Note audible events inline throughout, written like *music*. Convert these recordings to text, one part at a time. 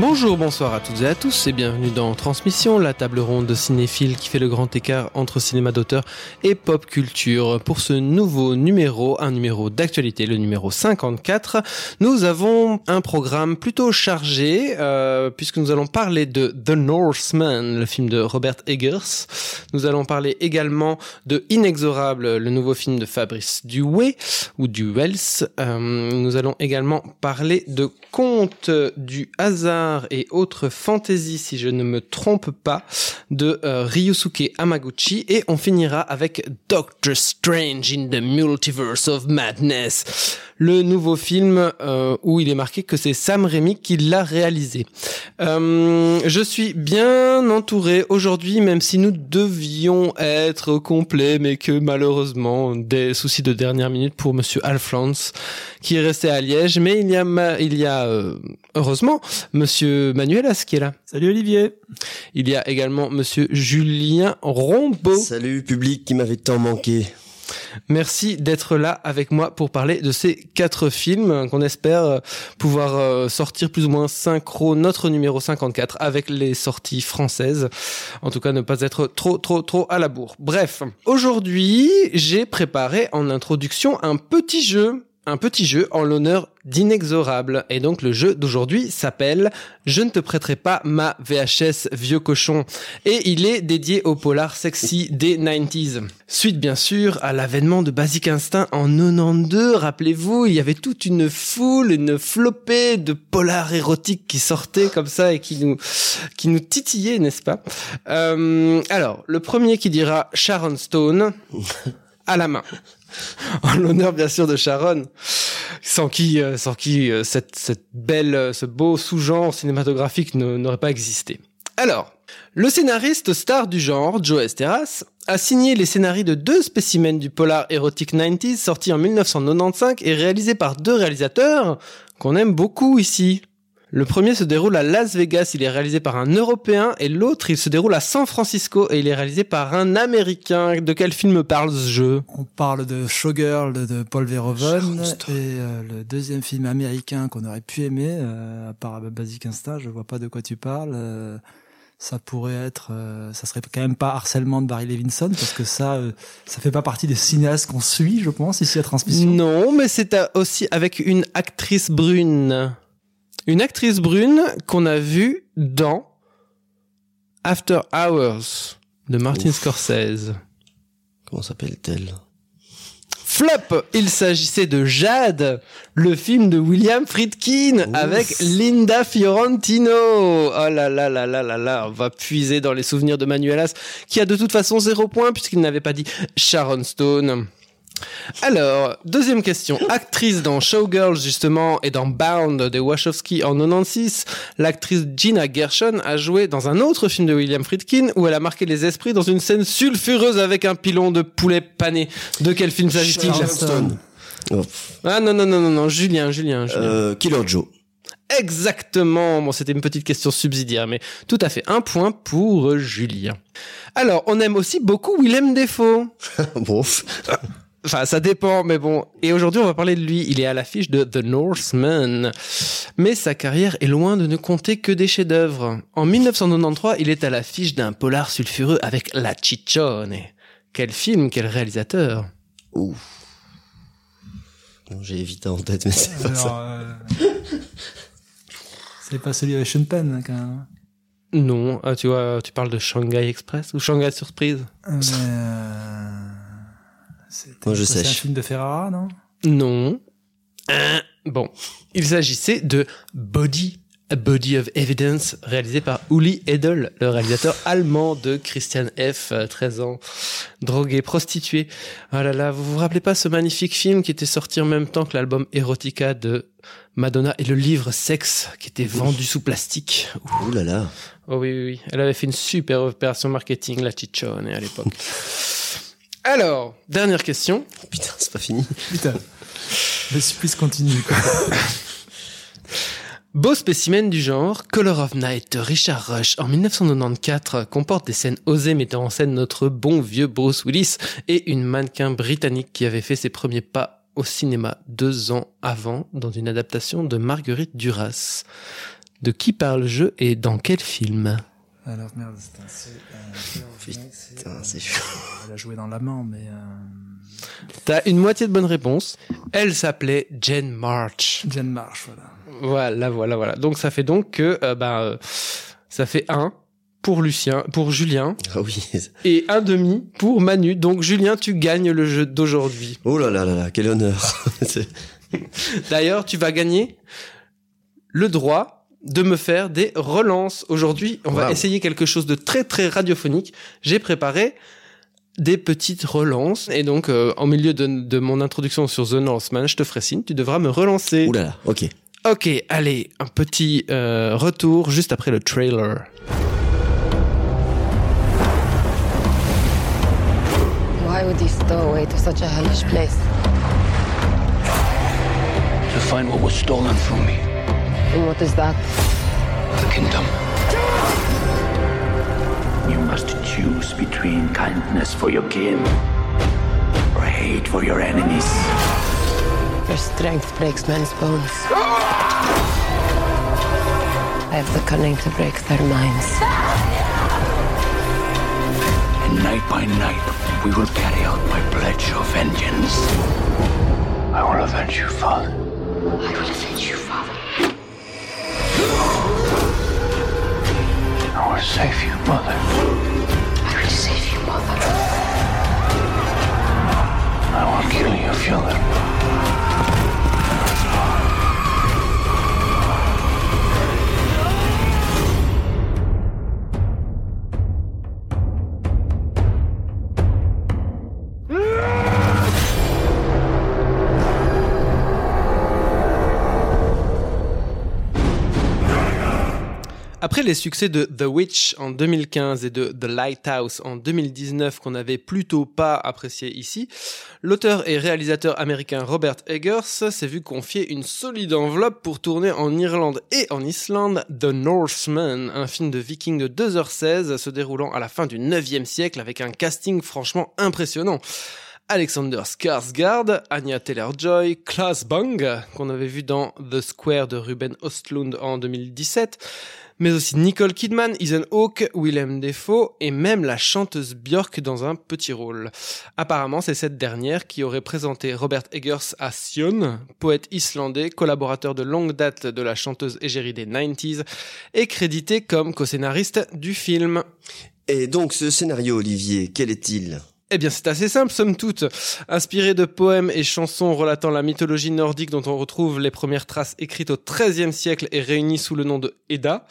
Bonjour, bonsoir à toutes et à tous et bienvenue dans Transmission, la table ronde de cinéphiles qui fait le grand écart entre cinéma d'auteur et pop culture. Pour ce nouveau numéro, un numéro d'actualité, le numéro 54, nous avons un programme plutôt chargé euh, puisque nous allons parler de The Northman, le film de Robert Eggers. Nous allons parler également de Inexorable, le nouveau film de Fabrice Duway ou Duels. Euh, nous allons également parler de Contes du hasard et autres fantaisies, si je ne me trompe pas, de euh, Ryusuke Hamaguchi. Et on finira avec Doctor Strange in the Multiverse of Madness, le nouveau film euh, où il est marqué que c'est Sam Raimi qui l'a réalisé. Euh, je suis bien entouré aujourd'hui, même si nous devions être complets, mais que malheureusement, des soucis de dernière minute pour Monsieur Alphonse, qui est resté à Liège. Mais il y a, il y a euh, heureusement Monsieur Manuelas qui est là. Salut Olivier. Il y a également Monsieur Julien Rombaud. Salut public qui m'avait tant manqué. Merci d'être là avec moi pour parler de ces quatre films qu'on espère euh, pouvoir euh, sortir plus ou moins synchro notre numéro 54 avec les sorties françaises. En tout cas, ne pas être trop, trop, trop à la bourre. Bref, aujourd'hui, j'ai préparé en introduction un petit jeu. Un petit jeu en l'honneur d'Inexorable. Et donc le jeu d'aujourd'hui s'appelle Je ne te prêterai pas ma VHS vieux cochon. Et il est dédié au polar sexy des 90s. Suite bien sûr à l'avènement de Basic Instinct en 92. Rappelez-vous, il y avait toute une foule, une flopée de polars érotiques qui sortaient comme ça et qui nous, qui nous titillaient, n'est-ce pas? Euh, Alors, le premier qui dira Sharon Stone *laughs* à la main. En l'honneur bien sûr de Sharon, sans qui, euh, sans qui euh, cette, belle, euh, ce beau sous-genre cinématographique n'aurait pas existé. Alors, le scénariste star du genre, Joe Esteras, a signé les scénarios de deux spécimens du polar érotique 90s sortis en 1995 et réalisés par deux réalisateurs qu'on aime beaucoup ici. Le premier se déroule à Las Vegas, il est réalisé par un Européen, et l'autre, il se déroule à San Francisco, et il est réalisé par un Américain. De quel film parle ce jeu? On parle de Showgirl de, Paul Verhoeven et euh, le deuxième film américain qu'on aurait pu aimer, euh, à part Basic Instinct, je vois pas de quoi tu parles. euh, ça pourrait être, euh, ça serait quand même pas harcèlement de Barry Levinson parce que ça, euh, ça fait pas partie des cinéastes qu'on suit, je pense, ici à Transmission. Non, mais c'est aussi avec une actrice brune. Une actrice brune qu'on a vue dans After Hours de Martin Ouf. Scorsese. Comment s'appelle-t-elle? Flop, il s'agissait de Jade, le film de William Friedkin Ouf. avec Linda Fiorentino. Oh là là là là là là, on va puiser dans les souvenirs de Manuelas qui a de toute façon zéro point puisqu'il n'avait pas dit Sharon Stone. Alors, deuxième question. Actrice dans Showgirls, justement, et dans Bound de Wachowski en 96, l'actrice Gina Gershon a joué dans un autre film de William Friedkin où elle a marqué les esprits dans une scène sulfureuse avec un pilon de poulet pané. De quel film s'agit-il. Oh, Ah non, non, non, non, non, Julien, Julien, Julien. euh, Killer Joe. Exactement. Bon, c'était une petite question subsidiaire, mais tout à fait. Un point pour euh, Julien. Alors, on aime aussi beaucoup Willem Defoe. *laughs* bon, Enfin, ça dépend, mais bon. Et aujourd'hui, on va parler de lui. Il est à l'affiche de The Northman. Mais sa carrière est loin de ne compter que des chefs-d'œuvre. En 1993, il est à l'affiche d'un polar sulfureux avec La Ciccione. Quel film, quel réalisateur. Ouf. Non, J'ai évité en tête, mais c'est pas ça. Alors, euh, c'est pas celui avec Sean Penn, hein, quand même. Non, ah, tu vois, tu parles de Shanghai Express ou Shanghai Surprise? Mais, euh, Moi, je ça, C'est un film de Ferrara, non? Non. Hein Bon, il s'agissait de Body, A Body of Evidence, réalisé par Uli Edel, le réalisateur allemand de Christian F., euh, 13 ans, drogué, prostitué. Oh là là, vous vous rappelez pas ce magnifique film qui était sorti en même temps que l'album Erotica de Madonna et le livre Sexe qui était vendu sous plastique Ouh là là. Oh oui, oui, oui. Elle avait fait une super opération marketing, la Chichone, à l'époque. *laughs* Alors, dernière question. Putain, c'est pas fini. Putain. *laughs* Le supplice continue. Quoi. *laughs* Beau spécimen du genre, Color of Night de Richard Rush en 1994 comporte des scènes osées mettant en scène notre bon vieux Bruce Willis et une mannequin britannique qui avait fait ses premiers pas au cinéma deux ans avant dans une adaptation de Marguerite Duras. De qui parle le jeu et dans quel film? Alors merde, c'est un- c'est un- c'est- Putain, c'est chaud. Elle a joué dans l'amant, mais euh, T'as une moitié de bonne réponse. Elle s'appelait Jane March. Jane Marsh, voilà. Voilà, voilà, voilà. Donc ça fait donc que euh, bah, euh, ça fait un pour Lucien, pour Julien Ah oui. *laughs* et un demi pour Manu. Donc Julien, tu gagnes le jeu d'aujourd'hui. Oh là là là là, quel honneur. *laughs* C'est- D'ailleurs, tu vas gagner le droit de me faire des relances. Aujourd'hui, on va essayer quelque chose de très très radiophonique. J'ai préparé des petites relances et donc euh, en milieu de, de mon introduction sur The Northman, je te ferai signe, tu devras me relancer. Ouh là là, ok. Ok, allez, un petit euh, retour juste après le trailer. Why would he stow away to such a hellish place? to find what was stolen from me. And what is that? The kingdom. You must choose between kindness for your kin or hate for your enemies. Your strength breaks men's bones. I have the cunning to break their minds. And night by night, we will carry out my pledge of vengeance. I will avenge you, father. I will avenge you, will save you, mother. I will save you, mother. I will kill you, father. Les succès de The Witch en 2015 et de The Lighthouse en 2019 qu'on n'avait plutôt pas apprécié ici, l'auteur et réalisateur américain Robert Eggers s'est vu confier une solide enveloppe pour tourner en Irlande et en Islande The Northman, un film de viking de 2h16 se déroulant à la fin du 9e siècle avec un casting franchement impressionnant. Alexander Skarsgård, Anya Taylor-Joy, Klaas Bang, qu'on avait vu dans The Square de Ruben Östlund en 2017, mais aussi Nicole Kidman, Ethan Hawke, Willem Dafoe et même la chanteuse Björk dans un petit rôle. Apparemment, c'est cette dernière qui aurait présenté Robert Eggers à Sion, poète islandais, collaborateur de longue date de la chanteuse égérie des 90s et crédité comme co-scénariste du film. Et donc, ce scénario, Olivier, quel est-il? Eh bien, c'est assez simple, somme toute. Inspiré de poèmes et chansons relatant la mythologie nordique dont on retrouve les premières traces écrites au XIIIe siècle et réunies sous le nom de Edda,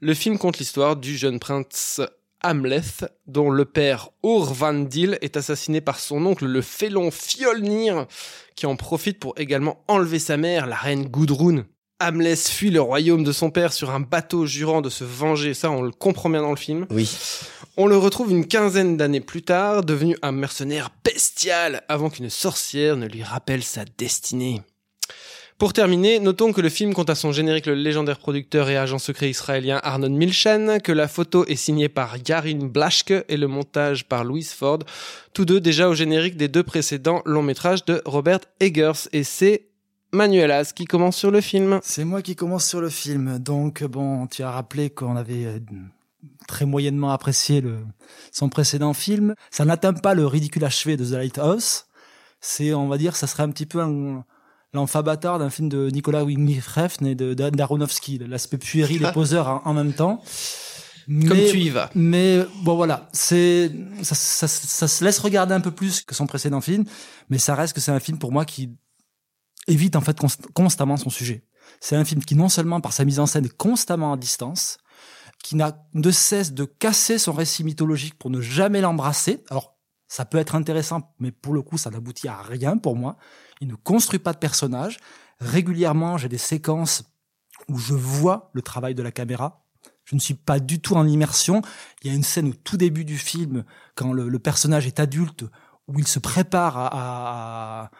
le film compte l'histoire du jeune prince Hamleth, dont le père Orvandil est assassiné par son oncle le félon Fjolnir, qui en profite pour également enlever sa mère, la reine Gudrun. Hamleth fuit le royaume de son père sur un bateau jurant de se venger, ça on le comprend bien dans le film. Oui. On le retrouve une quinzaine d'années plus tard, devenu un mercenaire bestial, avant qu'une sorcière ne lui rappelle sa destinée. Pour terminer, notons que le film compte à son générique le légendaire producteur et agent secret israélien Arnon Milchan, que la photo est signée par Yarin Blaschke et le montage par Louise Ford, tous deux déjà au générique des deux précédents longs métrages de Robert Eggers, et c'est Manuelas qui commence sur le film. C'est moi qui commence sur le film. Donc, bon, tu as rappelé qu'on avait euh, très moyennement apprécié le, son précédent film. Ça n'atteint pas le ridicule achevé de The Lighthouse. C'est, on va dire, ça serait un petit peu un, l'enfant bâtard d'un film de Nicolas Winding Refn et de, d'Aronofsky. L'aspect puéril et *laughs* poseur en, en même temps. Comme tu y vas. mais bon voilà, c'est ça, ça, ça se laisse regarder un peu plus que son précédent film, mais ça reste que c'est un film pour moi qui évite en fait const- constamment son sujet. C'est un film qui non seulement par sa mise en scène est constamment à distance, qui n'a de cesse de casser son récit mythologique pour ne jamais l'embrasser. Alors ça peut être intéressant, mais pour le coup ça n'aboutit à rien pour moi. Il ne construit pas de personnage. Régulièrement j'ai des séquences où je vois le travail de la caméra. Je ne suis pas du tout en immersion. Il y a une scène au tout début du film, quand le, personnage est adulte, où il se prépare à, à-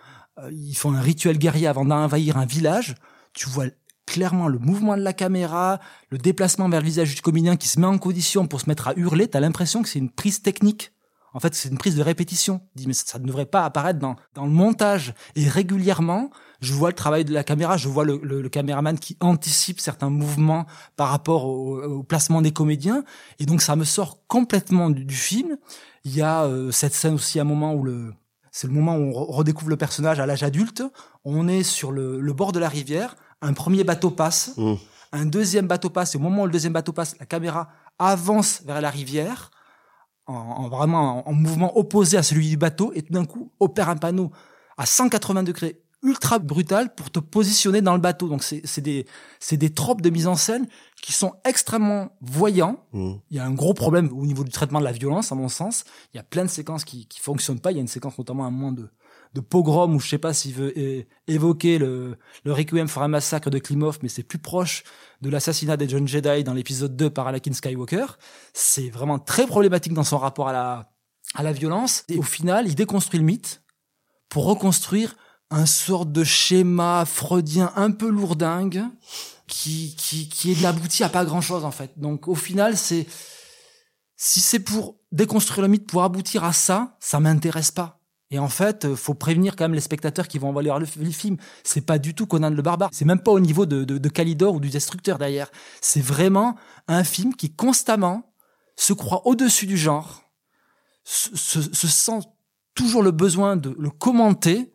ils font un rituel guerrier avant d'envahir un village. Tu vois clairement le mouvement de la caméra, le déplacement vers le visage du comédien qui se met en condition pour se mettre à hurler. T'as l'impression que c'est une prise technique. En fait, c'est une prise de répétition. Dis, mais ça ne devrait pas apparaître dans, dans le montage. Et régulièrement, je vois le travail de la caméra, je vois le, le, le caméraman qui anticipe certains mouvements par rapport au, au, placement des comédiens. Et donc, ça me sort complètement du, du film. Il y a euh, cette scène aussi, à un moment où le, c'est le moment où on redécouvre le personnage à l'âge adulte. On est sur le, le, bord de la rivière. Un premier bateau passe. Mmh. Un deuxième bateau passe. Et au moment où le deuxième bateau passe, la caméra avance vers la rivière en, en vraiment en, en, mouvement opposé à celui du bateau et tout d'un coup opère un panneau à 180 degrés ultra brutal pour te positionner dans le bateau. Donc c'est des c'est des tropes de mise en scène qui sont extrêmement voyants. Mmh. Il y a un gros problème au niveau du traitement de la violence à mon sens. Il y a plein de séquences qui qui fonctionnent pas. Il y a une séquence notamment à un moment de de pogrom où je sais pas s'il veut évoquer le, le Requiem for un massacre de Klimov, mais c'est plus proche de l'assassinat des John Jedi dans l'épisode 2 par Anakin Skywalker. C'est vraiment très problématique dans son rapport à la, à la violence. Et au final, il déconstruit le mythe pour reconstruire un sorte de schéma freudien un peu lourdingue qui, qui, qui l'abouti à pas grand chose, en fait. Donc, au final, c'est, si c'est pour déconstruire le mythe, pour aboutir à ça, ça m'intéresse pas. Et en fait, euh, faut prévenir quand même les spectateurs qui vont voir le, film. C'est pas du tout Conan le barbare. C'est même pas au niveau de, de, Calidor ou du Destructeur derrière. C'est vraiment un film qui constamment se croit au-dessus du genre, se, sent toujours le besoin de le commenter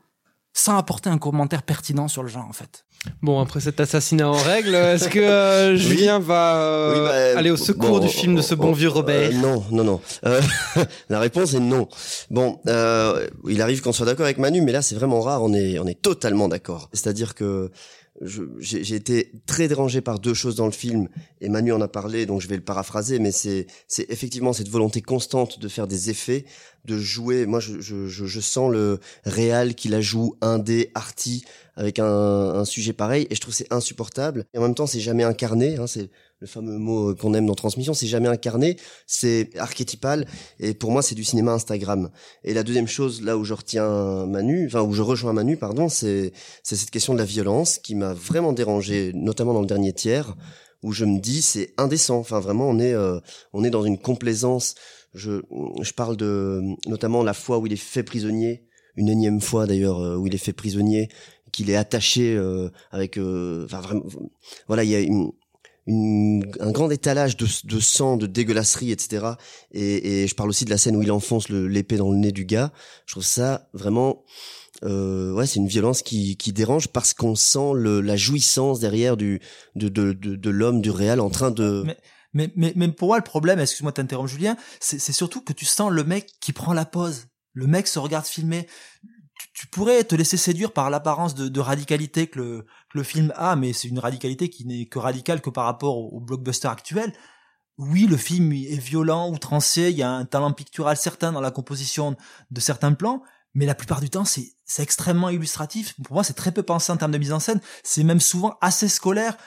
sans apporter un commentaire pertinent sur le genre en fait. Bon, après cet assassinat en règle, est-ce que euh, Julien oui. va euh, oui, bah, aller au secours bon, du film de ce bon, vieux Robert euh, Non, non, non. Euh, *laughs* la réponse est non. Bon, euh, il arrive qu'on soit d'accord avec Manu, mais là c'est vraiment rare. On est, on est totalement d'accord. C'est-à-dire que j'ai été très dérangé par deux choses dans le film et Manu en a parlé donc je vais le paraphraser mais c'est c'est effectivement cette volonté constante de faire des effets de jouer moi je je, je sens le réal qui la joue indé arty avec un, un sujet pareil et je trouve c'est insupportable et en même temps c'est jamais incarné hein, c'est le fameux mot qu'on aime dans Transmission, c'est jamais incarné, c'est archétypal, et pour moi c'est du cinéma Instagram. Et la deuxième chose, là où je retiens Manu, enfin où je rejoins Manu, pardon, c'est c'est cette question de la violence qui m'a vraiment dérangé, notamment dans le dernier tiers, où je me dis c'est indécent. Enfin vraiment, on est euh, on est dans une complaisance. Je je parle de notamment la fois où il est fait prisonnier, une énième fois d'ailleurs euh, où il est fait prisonnier qu'il est attaché euh, avec euh, enfin vraiment voilà il y a une, une, un grand étalage de, sang, de dégueulasserie, etc. Et, et, je parle aussi de la scène où il enfonce l'épée dans le nez du gars. Je trouve ça vraiment, euh, ouais, c'est une violence qui, qui dérange parce qu'on sent le, la jouissance derrière du de, de, de, l'homme du réel en train de. Mais, mais, mais pour moi, le problème, excuse-moi de t'interrompre, Julien, c'est surtout que tu sens le mec qui prend la pause. Le mec se regarde filmer tu pourrais te laisser séduire par l'apparence de, de, radicalité que le, que le, film a, mais c'est une radicalité qui n'est que radicale que par rapport au, au, blockbuster actuel. Oui, le film est violent, outrancier, il y a un talent pictural certain dans la composition de certains plans, mais la plupart du temps, c'est extrêmement illustratif. Pour moi, c'est très peu pensé en termes de mise en scène. C'est même souvent assez scolaire.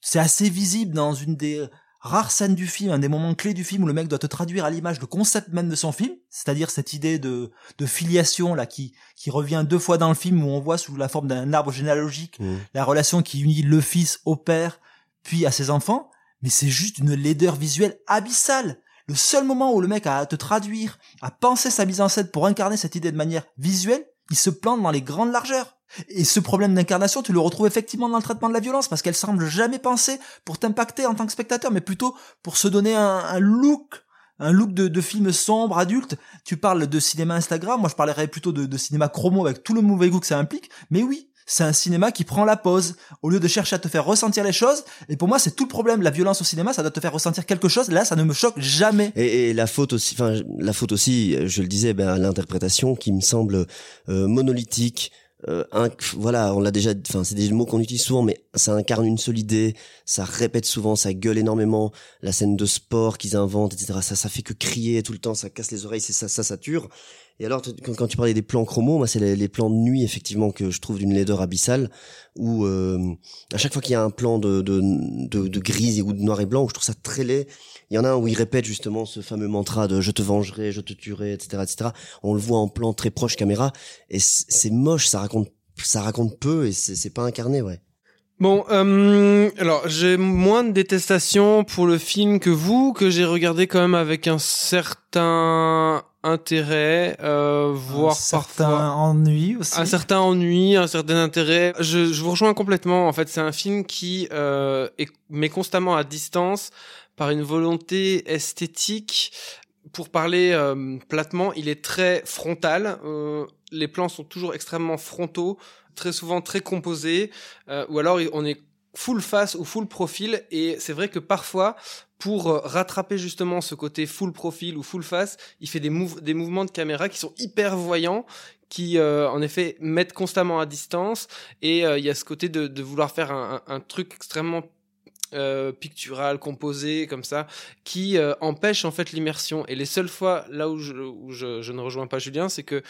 C'est assez visible dans une des rare scène du film, un des moments clés du film où le mec doit te traduire à l'image le concept même de son film, c'est-à-dire cette idée de, de filiation là qui, qui revient deux fois dans le film où on voit sous la forme d'un arbre généalogique mmh. la relation qui unit le fils au père puis à ses enfants, mais c'est juste une laideur visuelle abyssale. Le seul moment où le mec a à te traduire, à penser sa mise en scène pour incarner cette idée de manière visuelle, il se plante dans les grandes largeurs. Et ce problème d'incarnation, tu le retrouves effectivement dans le traitement de la violence, parce qu'elle semble jamais pensée pour t'impacter en tant que spectateur, mais plutôt pour se donner un, un look, un look de, de, film sombre, adulte. Tu parles de cinéma Instagram, moi je parlerais plutôt de, de cinéma chromo avec tout le mauvais goût que ça implique, mais oui, c'est un cinéma qui prend la pause au lieu de chercher à te faire ressentir les choses. Et pour moi, c'est tout le problème. La violence au cinéma, ça doit te faire ressentir quelque chose. Là, ça ne me choque jamais. Et, et la faute aussi, enfin, la faute aussi, je le disais, ben, l'interprétation qui me semble euh, monolithique, euh, un, voilà, on l'a déjà, enfin c'est des mots qu'on utilise souvent, mais ça incarne une seule idée, ça répète souvent, ça gueule énormément, la scène de sport qu'ils inventent, etc. Ça, ça fait que crier tout le temps, ça casse les oreilles, c'est ça, ça sature. Et alors, quand, tu parlais des plans chromos, moi, c'est les, les, plans de nuit, effectivement, que je trouve d'une laideur abyssale, où euh, à chaque fois qu'il y a un plan de, de, de, de gris ou de noir et blanc, où je trouve ça très laid, il y en a un où il répète justement ce fameux mantra de « je te vengerai, je te tuerai », etc., etc. On le voit en plan très proche caméra, et c'est moche, ça raconte ça raconte peu et c'est pas incarné, ouais. Bon, euh, alors j'ai moins de détestation pour le film que vous, que j'ai regardé quand même avec un certain intérêt, euh, voire un certain parfois ennui aussi. un certain ennui, un certain intérêt. Je, je vous rejoins complètement. En fait, c'est un film qui euh, est, met constamment à distance par une volonté esthétique. Pour parler euh, platement, il est très frontal. Euh, les plans sont toujours extrêmement frontaux, très souvent très composés, euh, ou alors on est full face ou full profil. Et c'est vrai que parfois, pour euh, rattraper justement ce côté full profil ou full face, il fait des, mouv- des mouvements de caméra qui sont hyper voyants, qui euh, en effet mettent constamment à distance. Et euh, il y a ce côté de, vouloir faire un truc extrêmement euh, pictural, composé, comme ça, qui euh, empêche en fait l'immersion. Et les seules fois là où je ne rejoins pas Julien, c'est que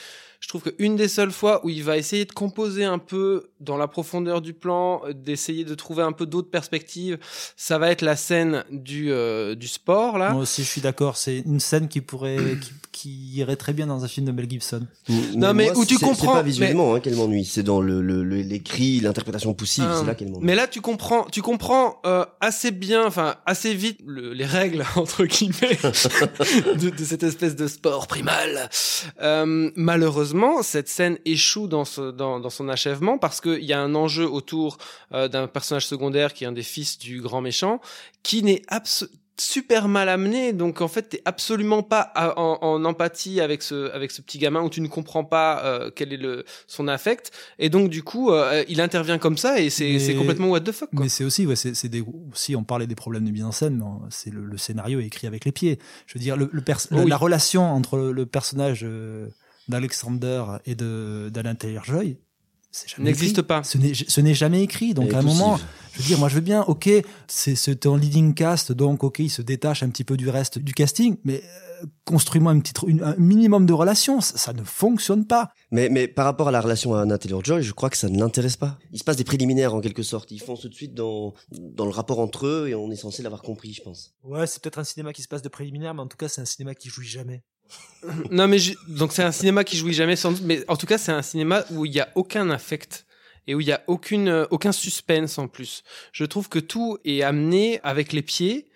je trouve qu'une des seules fois où il va essayer de composer un peu dans la profondeur du plan, euh, d'essayer de trouver un peu d'autres perspectives, ça va être la scène du, euh, du sport là. Moi aussi, je suis d'accord. C'est une scène qui pourrait, *clears throat* qui, qui irait très bien dans un film de Mel Gibson. Non, mais où tu comprends, C'est pas visuellement hein, qu'elle m'ennuie, c'est dans le, le, le- les cris, l'interprétation poussive, Ah. c'est là qu'elle m'ennuie. Mais là, tu comprends, tu comprends euh, assez bien, enfin assez vite le- les règles *laughs* entre guillemets *laughs* de, de cette espèce de sport primal. Euh, malheureusement, cette scène échoue dans, ce, dans, dans son achèvement parce qu'il y a un enjeu autour euh, d'un personnage secondaire qui est un des fils du grand méchant, qui n'est abso- super mal amené donc en fait t'es absolument pas en, en empathie avec ce avec ce petit gamin où tu ne comprends pas euh, quel est le son affect et donc du coup euh, il intervient comme ça et c'est complètement what the fuck quoi. Mais c'est aussi, ouais, c'est c'est des, aussi, on parlait des problèmes de mise en scène, mais c'est le, le scénario est écrit avec les pieds. Je veux dire, le, le pers- Oh la, oui. la relation entre le, le personnage euh, d'Alexander et de d'Alain Taylor-Joy, c'est jamais N'existe écrit. pas. Ce n'est ce n'est jamais écrit. Donc à un moment, je veux dire, moi je veux bien, ok, c'est en leading cast, donc ok, il se détache un petit peu du reste du casting, mais euh, construis-moi une- un minimum de relations, ça, ça ne fonctionne pas. Mais, mais par rapport à la relation à Anna Taylor-Joy, je crois que ça ne l'intéresse pas. Il se passe des préliminaires en quelque sorte. Ils foncent tout de suite dans, dans le rapport entre eux et on est censé l'avoir compris, je pense. Ouais, c'est peut-être un cinéma qui se passe de préliminaire, mais en tout cas, c'est un cinéma qui jouit jamais. Non mais donc c'est un cinéma qui jouit jamais sans doute, mais en tout cas c'est un cinéma où il y a aucun affect et où il y a aucune euh, aucun suspense en plus. Je trouve que tout est amené avec les pieds.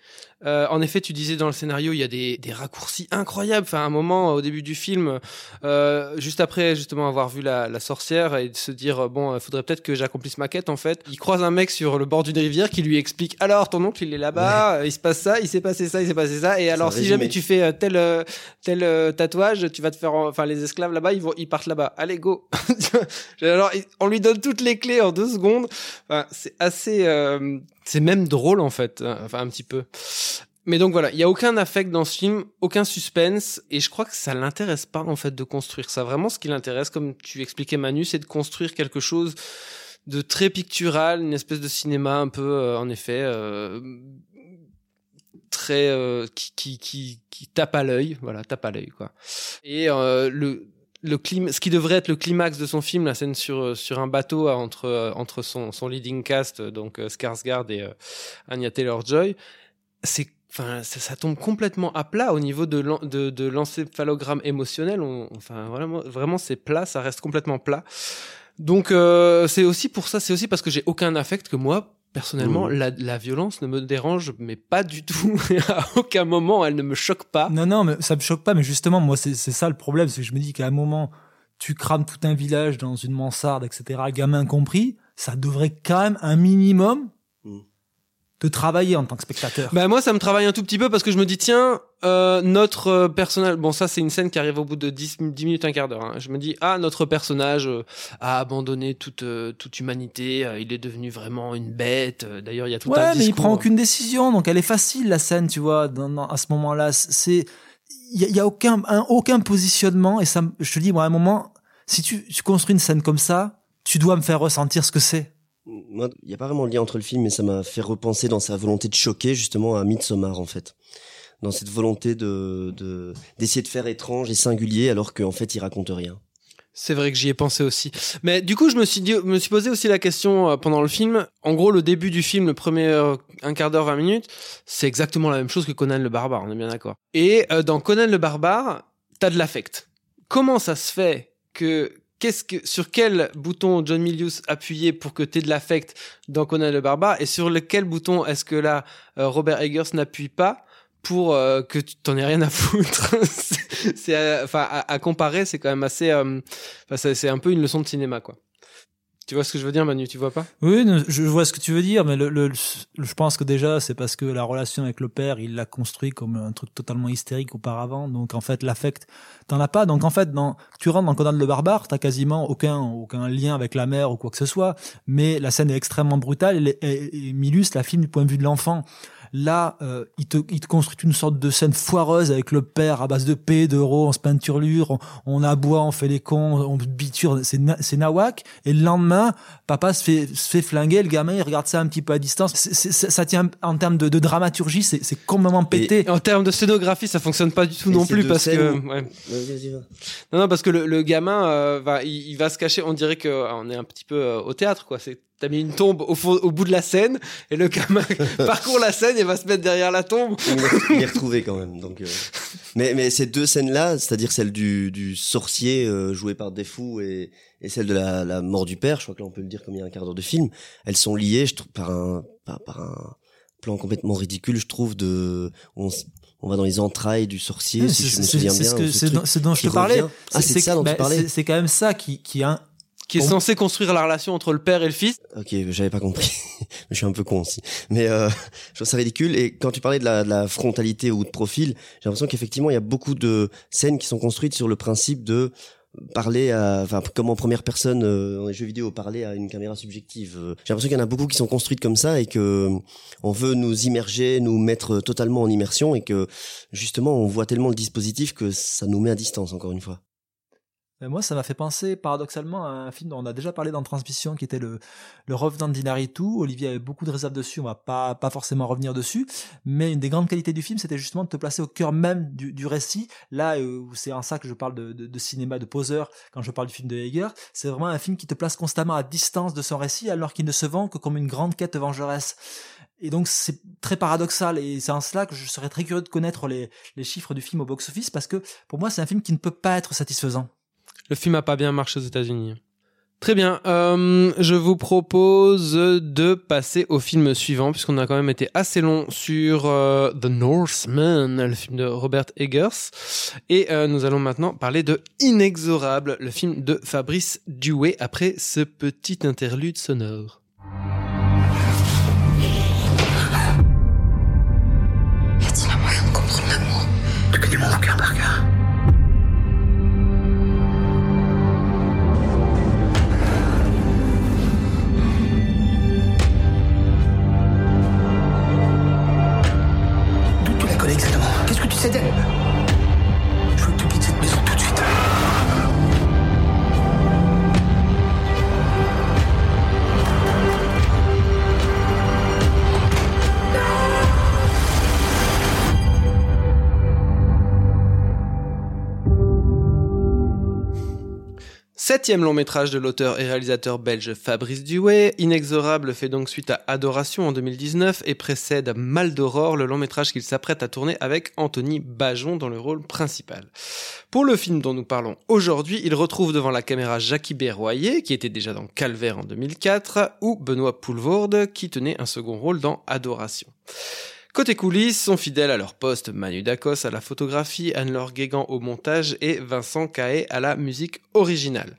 Euh, en effet, tu disais dans le scénario, il y a des, des raccourcis incroyables. Enfin, à un moment, au début du film, euh, juste après justement avoir vu la, la sorcière et de se dire euh, bon, il faudrait peut-être que j'accomplisse ma quête. En fait, il croise un mec sur le bord d'une rivière qui lui explique alors ton oncle il est là-bas, euh, il se passe ça, il s'est passé ça, il s'est passé ça. Et alors si résumé. jamais tu fais euh, tel euh, tel euh, tatouage, tu vas te faire, en- enfin les esclaves là-bas, ils vont, ils partent là-bas. Allez go. *laughs* Alors on lui donne toutes les clés en deux secondes. Enfin, c'est assez, euh, c'est même drôle en fait, hein, enfin un petit peu. Mais donc voilà, il y a aucun affect dans ce film, aucun suspense, et je crois que ça l'intéresse pas en fait de construire ça. Vraiment, ce qui l'intéresse, comme tu expliquais Manu, c'est de construire quelque chose de très pictural, une espèce de cinéma un peu, euh, en effet, euh, très euh, qui, qui qui qui tape à l'œil, voilà, tape à l'œil quoi. Et euh, le le clim ce qui devrait être le climax de son film, la scène sur euh, sur un bateau euh, entre entre son son leading cast, donc Skarsgård et Anya Taylor Joy, c'est Enfin, ça, ça tombe complètement à plat au niveau de, l'en- de, de l'encéphalogramme émotionnel. On- enfin, vraiment, vraiment, c'est plat, ça reste complètement plat. Donc, euh, c'est aussi pour ça, c'est aussi parce que j'ai aucun affect que moi, personnellement, Mhm. la, la violence ne me dérange, mais pas du tout. *laughs* à aucun moment, elle ne me choque pas. Non, non, mais ça me choque pas, mais justement, moi, c'est ça le problème, c'est que je me dis qu'à un moment, tu crames tout un village dans une mansarde, etc., gamin compris, ça devrait quand même un minimum. De travailler en tant que spectateur. Bah moi ça me travaille un tout petit peu parce que je me dis tiens euh, notre euh, personnage bon ça c'est une scène qui arrive au bout de 10, 10 minutes un quart d'heure hein. je me dis ah notre personnage euh, a abandonné toute euh, toute humanité il est devenu vraiment une bête d'ailleurs il y a tout un ouais, mais il discours prend aucune décision, donc elle est facile la scène, tu vois, dans- dans- à ce moment-là. C'est, il y a, il y a aucun, un- aucun positionnement, et ça, je te dis, moi, à un moment, si tu, tu construis une scène comme ça, tu dois me faire ressentir ce que c'est. Il n'y a pas vraiment de lien entre le film, mais ça m'a fait repenser dans sa volonté de choquer justement à Midsommar en fait. Dans cette volonté de de- d'essayer de faire étrange et singulier alors qu'en fait il raconte rien. C'est vrai que j'y ai pensé aussi. Mais du coup, je me suis dit, me suis posé aussi la question euh, pendant le film. En gros, le début du film, le premier euh, un quart d'heure, 20 minutes, c'est exactement la même chose que Conan le barbare, on est bien d'accord. Et euh, dans Conan le barbare, t'as de l'affect. Comment ça se fait que qu'est-ce que, sur quel bouton John Milius appuyait pour que t'aies de l'affect dans Conan le barbare et sur lequel bouton est-ce que là euh, Robert Eggers n'appuie pas pour euh, que tu t'en aies rien à foutre. *laughs* C'est- euh, enfin, à, comparer, c'est quand même assez. euh, c'est un peu une leçon de cinéma, quoi. Tu vois ce que je veux dire, Manu? Tu vois pas? Oui, je vois ce que tu veux dire, mais le, le- le- je pense que déjà, c'est parce que la relation avec le père, il l'a construit comme un truc totalement hystérique auparavant. Donc, en fait, l'affect, t'en as pas. Donc, en fait, dans, tu rentres dans Conan le barbare, t'as quasiment aucun, aucun lien avec la mère ou quoi que ce soit. Mais la scène est extrêmement brutale et, et, et Milus la filme du point de vue de l'enfant. Là, euh, il, te, il te construit une sorte de scène foireuse avec le père à base de paix, d'euros, on se peinturlure, on, on aboie, on fait les cons, on biture, c'est na- c'est nawak. Et le lendemain, papa se fait, se fait flinguer, le gamin, il regarde ça un petit peu à distance. C'est- c'est- ça, ça tient en termes de, de dramaturgie, c'est c'est complètement pété. Et en termes de scénographie, ça fonctionne pas du tout Et non plus parce que. ouais. Non, non, parce que le, le gamin euh, va, il, il va se cacher. On dirait que euh, on est un petit peu euh, au théâtre, quoi. C'est t'as mis une tombe au, fond, au bout de la scène et le gamin *laughs* parcourt la scène et va se mettre derrière la tombe. Il est- retrouvé quand même. Donc, euh. *laughs* mais mais ces deux scènes-là, c'est-à-dire celle du du sorcier euh, joué par Defou et et celle de la, la mort du père, je crois que là on peut le dire comme il y a un quart d'heure de film, elles sont liées, je trouve, par un par, par un plan complètement ridicule, je trouve de on, on va dans les entrailles du sorcier, si je me c'est- souviens c'est bien. ce ce c'est truc dont- je te parlais. Ah, c'est ça dont bah, tu parlais. c'est- C'est quand même ça qui, qui a Qui est censé construire la relation entre le père et le fils. Ok, j'avais pas compris. *laughs* je suis un peu con aussi. Mais euh, je trouve ça ridicule. Et quand tu parlais de la, de la frontalité ou de profil, j'ai l'impression qu'effectivement, il y a beaucoup de scènes qui sont construites sur le principe de parler à, enfin, comme en première personne euh, dans les jeux vidéo, parler à une caméra subjective. Euh, J'ai l'impression qu'il y en a beaucoup qui sont construites comme ça et que euh, on veut nous immerger, nous mettre totalement en immersion et que justement, on voit tellement le dispositif que ça nous met à distance, encore une fois. Moi, ça m'a fait penser paradoxalement à un film dont on a déjà parlé dans Transmission, qui était le, le Revenant d'Inaritu. Olivier avait beaucoup de réserves dessus, on va pas, forcément revenir dessus. Mais une des grandes qualités du film, c'était justement de te placer au cœur même du, récit. Là, euh, c'est en ça que je parle de, cinéma de poseur quand je parle du film de Heger. C'est vraiment un film qui te place constamment à distance de son récit, alors qu'il ne se vend que comme une grande quête vengeresse. Et donc c'est très paradoxal et c'est en cela que je serais très curieux de connaître les chiffres du film au box-office parce que pour moi c'est un film qui ne peut pas être satisfaisant. Le film a pas bien marché aux États-Unis. Très bien. Euh, je vous propose de passer au film suivant, puisqu'on a quand même été assez long sur euh, The Northman, le film de Robert Eggers. Et euh, nous allons maintenant parler de Inexorable, le film de Fabrice Duet, après ce petit interlude sonore. Y a-t-il un moyen de comprendre l'amour? Tu connais mon cœur Septième long métrage de l'auteur et réalisateur belge Fabrice Duet, Inexorable fait donc suite à Adoration en 2019 et précède Mal d'Aurore, le long métrage qu'il s'apprête à tourner avec Anthony Bajon dans le rôle principal. Pour le film dont nous parlons aujourd'hui, il retrouve devant la caméra Jackie Berroyer, qui était déjà dans Calvaire en 2004, ou Benoît Poulvorde, qui tenait un second rôle dans Adoration. Côté coulisses, sont fidèles à leur poste Manu Dacos à la photographie, Anne-Laure Guégan au montage et Vincent Cahet à la musique originale.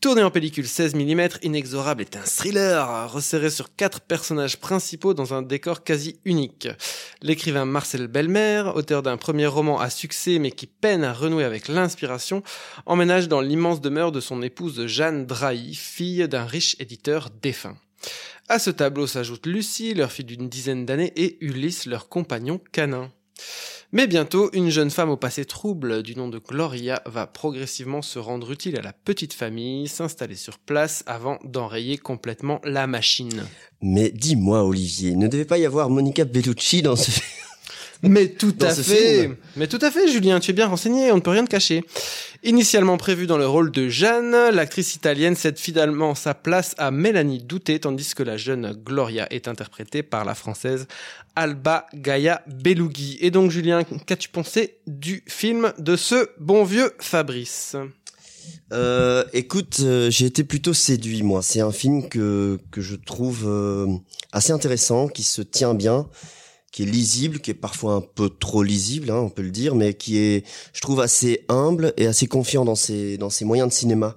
Tourné en pellicule 16 mm, Inexorable est un thriller resserré sur quatre personnages principaux dans un décor quasi unique. L'écrivain Marcel Belmer, auteur d'un premier roman à succès mais qui peine à renouer avec l'inspiration, emménage dans l'immense demeure de son épouse Jeanne Drahi, fille d'un riche éditeur défunt. À ce tableau s'ajoute Lucie, leur fille d'une dizaine d'années, et Ulysse, leur compagnon canin. Mais bientôt, une jeune femme au passé trouble du nom de Gloria va progressivement se rendre utile à la petite famille, s'installer sur place avant d'enrayer complètement la machine. Mais dis-moi, Olivier, ne devait pas y avoir Monica Bellucci dans ce Mais tout à fait. film. Mais tout à fait, Julien, tu es bien renseigné, on ne peut rien te cacher. Initialement prévue dans le rôle de Jeanne, l'actrice italienne cède finalement sa place à Mélanie Douté, tandis que la jeune Gloria est interprétée par la française Alba Gaia Belughi. Et donc, Julien, qu'as-tu pensé du film de ce bon vieux Fabrice? Euh, écoute, euh, j'ai été plutôt séduit moi. C'est un film que que je trouve euh, assez intéressant, qui se tient bien, qui est lisible, qui est parfois un peu trop lisible, hein, on peut le dire, mais qui est, je trouve, assez humble et assez confiant dans ses dans ses moyens de cinéma.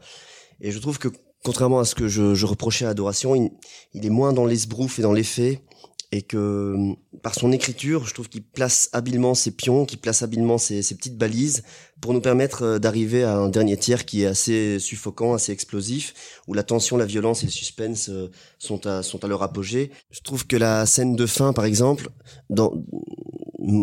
Et je trouve que contrairement à ce que je, je reprochais à Adoration, il, il est moins dans l'esbrouf et dans l'effet et que par son écriture, je trouve qu'il place habilement ses pions, qu'il place habilement ses, ses, petites balises pour nous permettre euh, d'arriver à un dernier tiers qui est assez suffocant, assez explosif, où la tension, la violence et le suspense euh, sont à, sont à leur apogée. Je trouve que la scène de fin, par exemple, dans,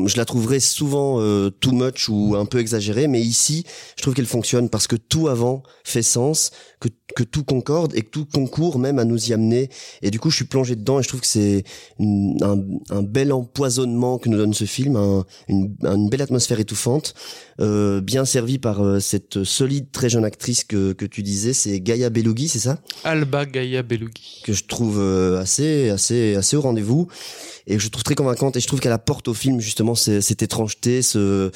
je la trouverais souvent euh, too much ou un peu exagérée, mais ici, je trouve qu'elle fonctionne parce que tout avant fait sens, que, que tout concorde et que tout concourt même à nous y amener. Et du coup, je suis plongé dedans et je trouve que c'est un, un, bel empoisonnement que nous donne ce film, un, une, une, belle atmosphère étouffante, euh, bien servi par euh, cette solide, très jeune actrice que, que tu disais, c'est Gaia Belugi, c'est ça? Alba Gaia Belugi. Que je trouve euh, assez, assez, assez au rendez-vous et je trouve très convaincante et je trouve qu'elle apporte au film justement cette étrangeté, ce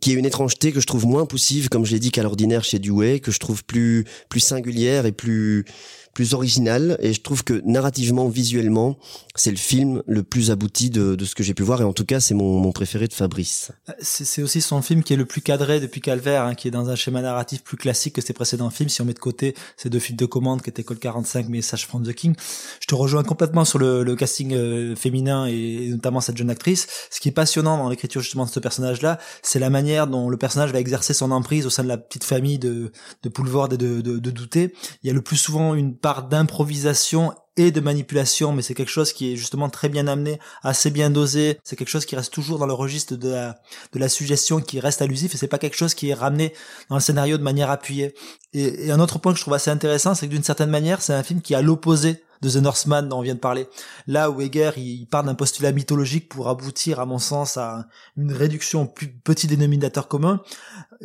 qui est une étrangeté que je trouve moins poussive, comme je l'ai dit, qu'à l'ordinaire chez Dewey, que je trouve plus plus singulière et plus plus original et je trouve que narrativement, visuellement, c'est le film le plus abouti de, de ce que j'ai pu voir et en tout cas c'est mon, mon préféré de Fabrice. C'est aussi son film qui est le plus cadré depuis Calvaire, hein, qui est dans un schéma narratif plus classique que ses précédents films. Si on met de côté ces deux films de commande qui étaient Code 45, Message from the King, je te rejoins complètement sur le, le casting euh, féminin et, notamment cette jeune actrice. Ce qui est passionnant dans l'écriture justement de ce personnage-là, c'est la manière dont le personnage va exercer son emprise au sein de la petite famille de, de Poulvord et de, de, de Douté. Il y a le plus souvent une part d'improvisation et de manipulation, mais c'est quelque chose qui est justement très bien amené, assez bien dosé. C'est quelque chose qui reste toujours dans le registre de la, de la suggestion, qui reste allusif, et c'est pas quelque chose qui est ramené dans le scénario de manière appuyée. Et, et un autre point que je trouve assez intéressant, c'est que d'une certaine manière, c'est un film qui a l'opposé de The Northman dont on vient de parler. Là où Heger, il part d'un postulat mythologique pour aboutir, à mon sens, à une réduction au plus petit dénominateur commun,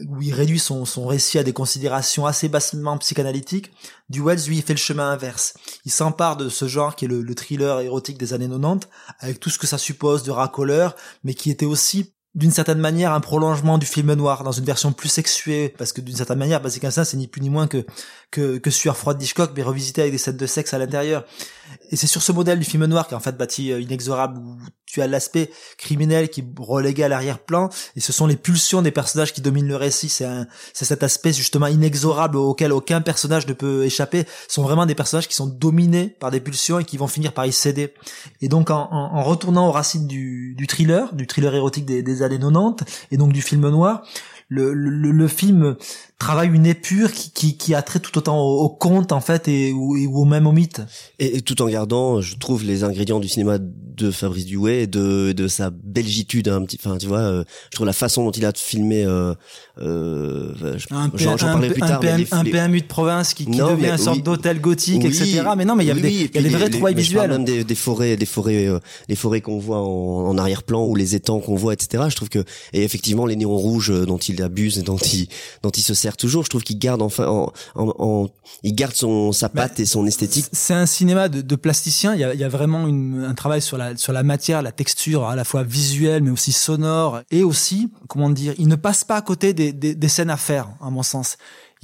où il réduit son, son récit à des considérations assez bassement psychanalytiques. Du Wells, lui, il fait le chemin inverse. Il s'empare de ce genre qui est le, le, thriller érotique des années 90, avec tout ce que ça suppose de racoleur, mais qui était aussi d'une certaine manière un prolongement du film noir dans une version plus sexuée parce que d'une certaine manière Basic Instinct c'est ni plus ni moins que que, que Sueur froide mais revisité avec des scènes de sexe à l'intérieur. Et c'est sur ce modèle du film noir qui est en fait bâti euh, inexorable où tu as l'aspect criminel qui est relégué à l'arrière-plan et ce sont les pulsions des personnages qui dominent le récit. C'est c'est cet aspect justement inexorable auquel aucun personnage ne peut échapper. Sont vraiment des personnages qui sont dominés par des pulsions et qui vont finir par y céder. Et donc en, en, en retournant aux racines du, du thriller du thriller érotique des, des années 90 et donc du film noir le, le, le film travaille une épure qui, qui, qui a trait tout autant au, au conte en fait et, ou, et, ou même au mythe. Et, et, tout en gardant, je trouve les ingrédients du cinéma de Fabrice Duet et de, de sa belgitude un petit, enfin tu vois, euh, je trouve la façon dont il a filmé, euh, euh, j'en parlerai plus tard, un, un PMU de province qui, qui non, devient une sorte d'hôtel gothique, oui, etc. Mais non, mais il y a, oui, des, il y a des vraies trouvailles visuelles. Même des, des forêts, des forêts, euh, les forêts qu'on voit en, en arrière-plan ou les étangs qu'on voit, etc. Je trouve que et effectivement les néons rouges dont il abuse et dont il dont il se sert toujours. Je trouve qu'il garde enfin en, en, en, il garde son sa patte bah, et son esthétique. c'est un cinéma de, de plasticien. Il y a, il y a vraiment une, un travail sur la sur la matière la texture à la fois visuelle mais aussi sonore. Et aussi comment dire il ne passe pas à côté des, des, des scènes à faire à mon sens.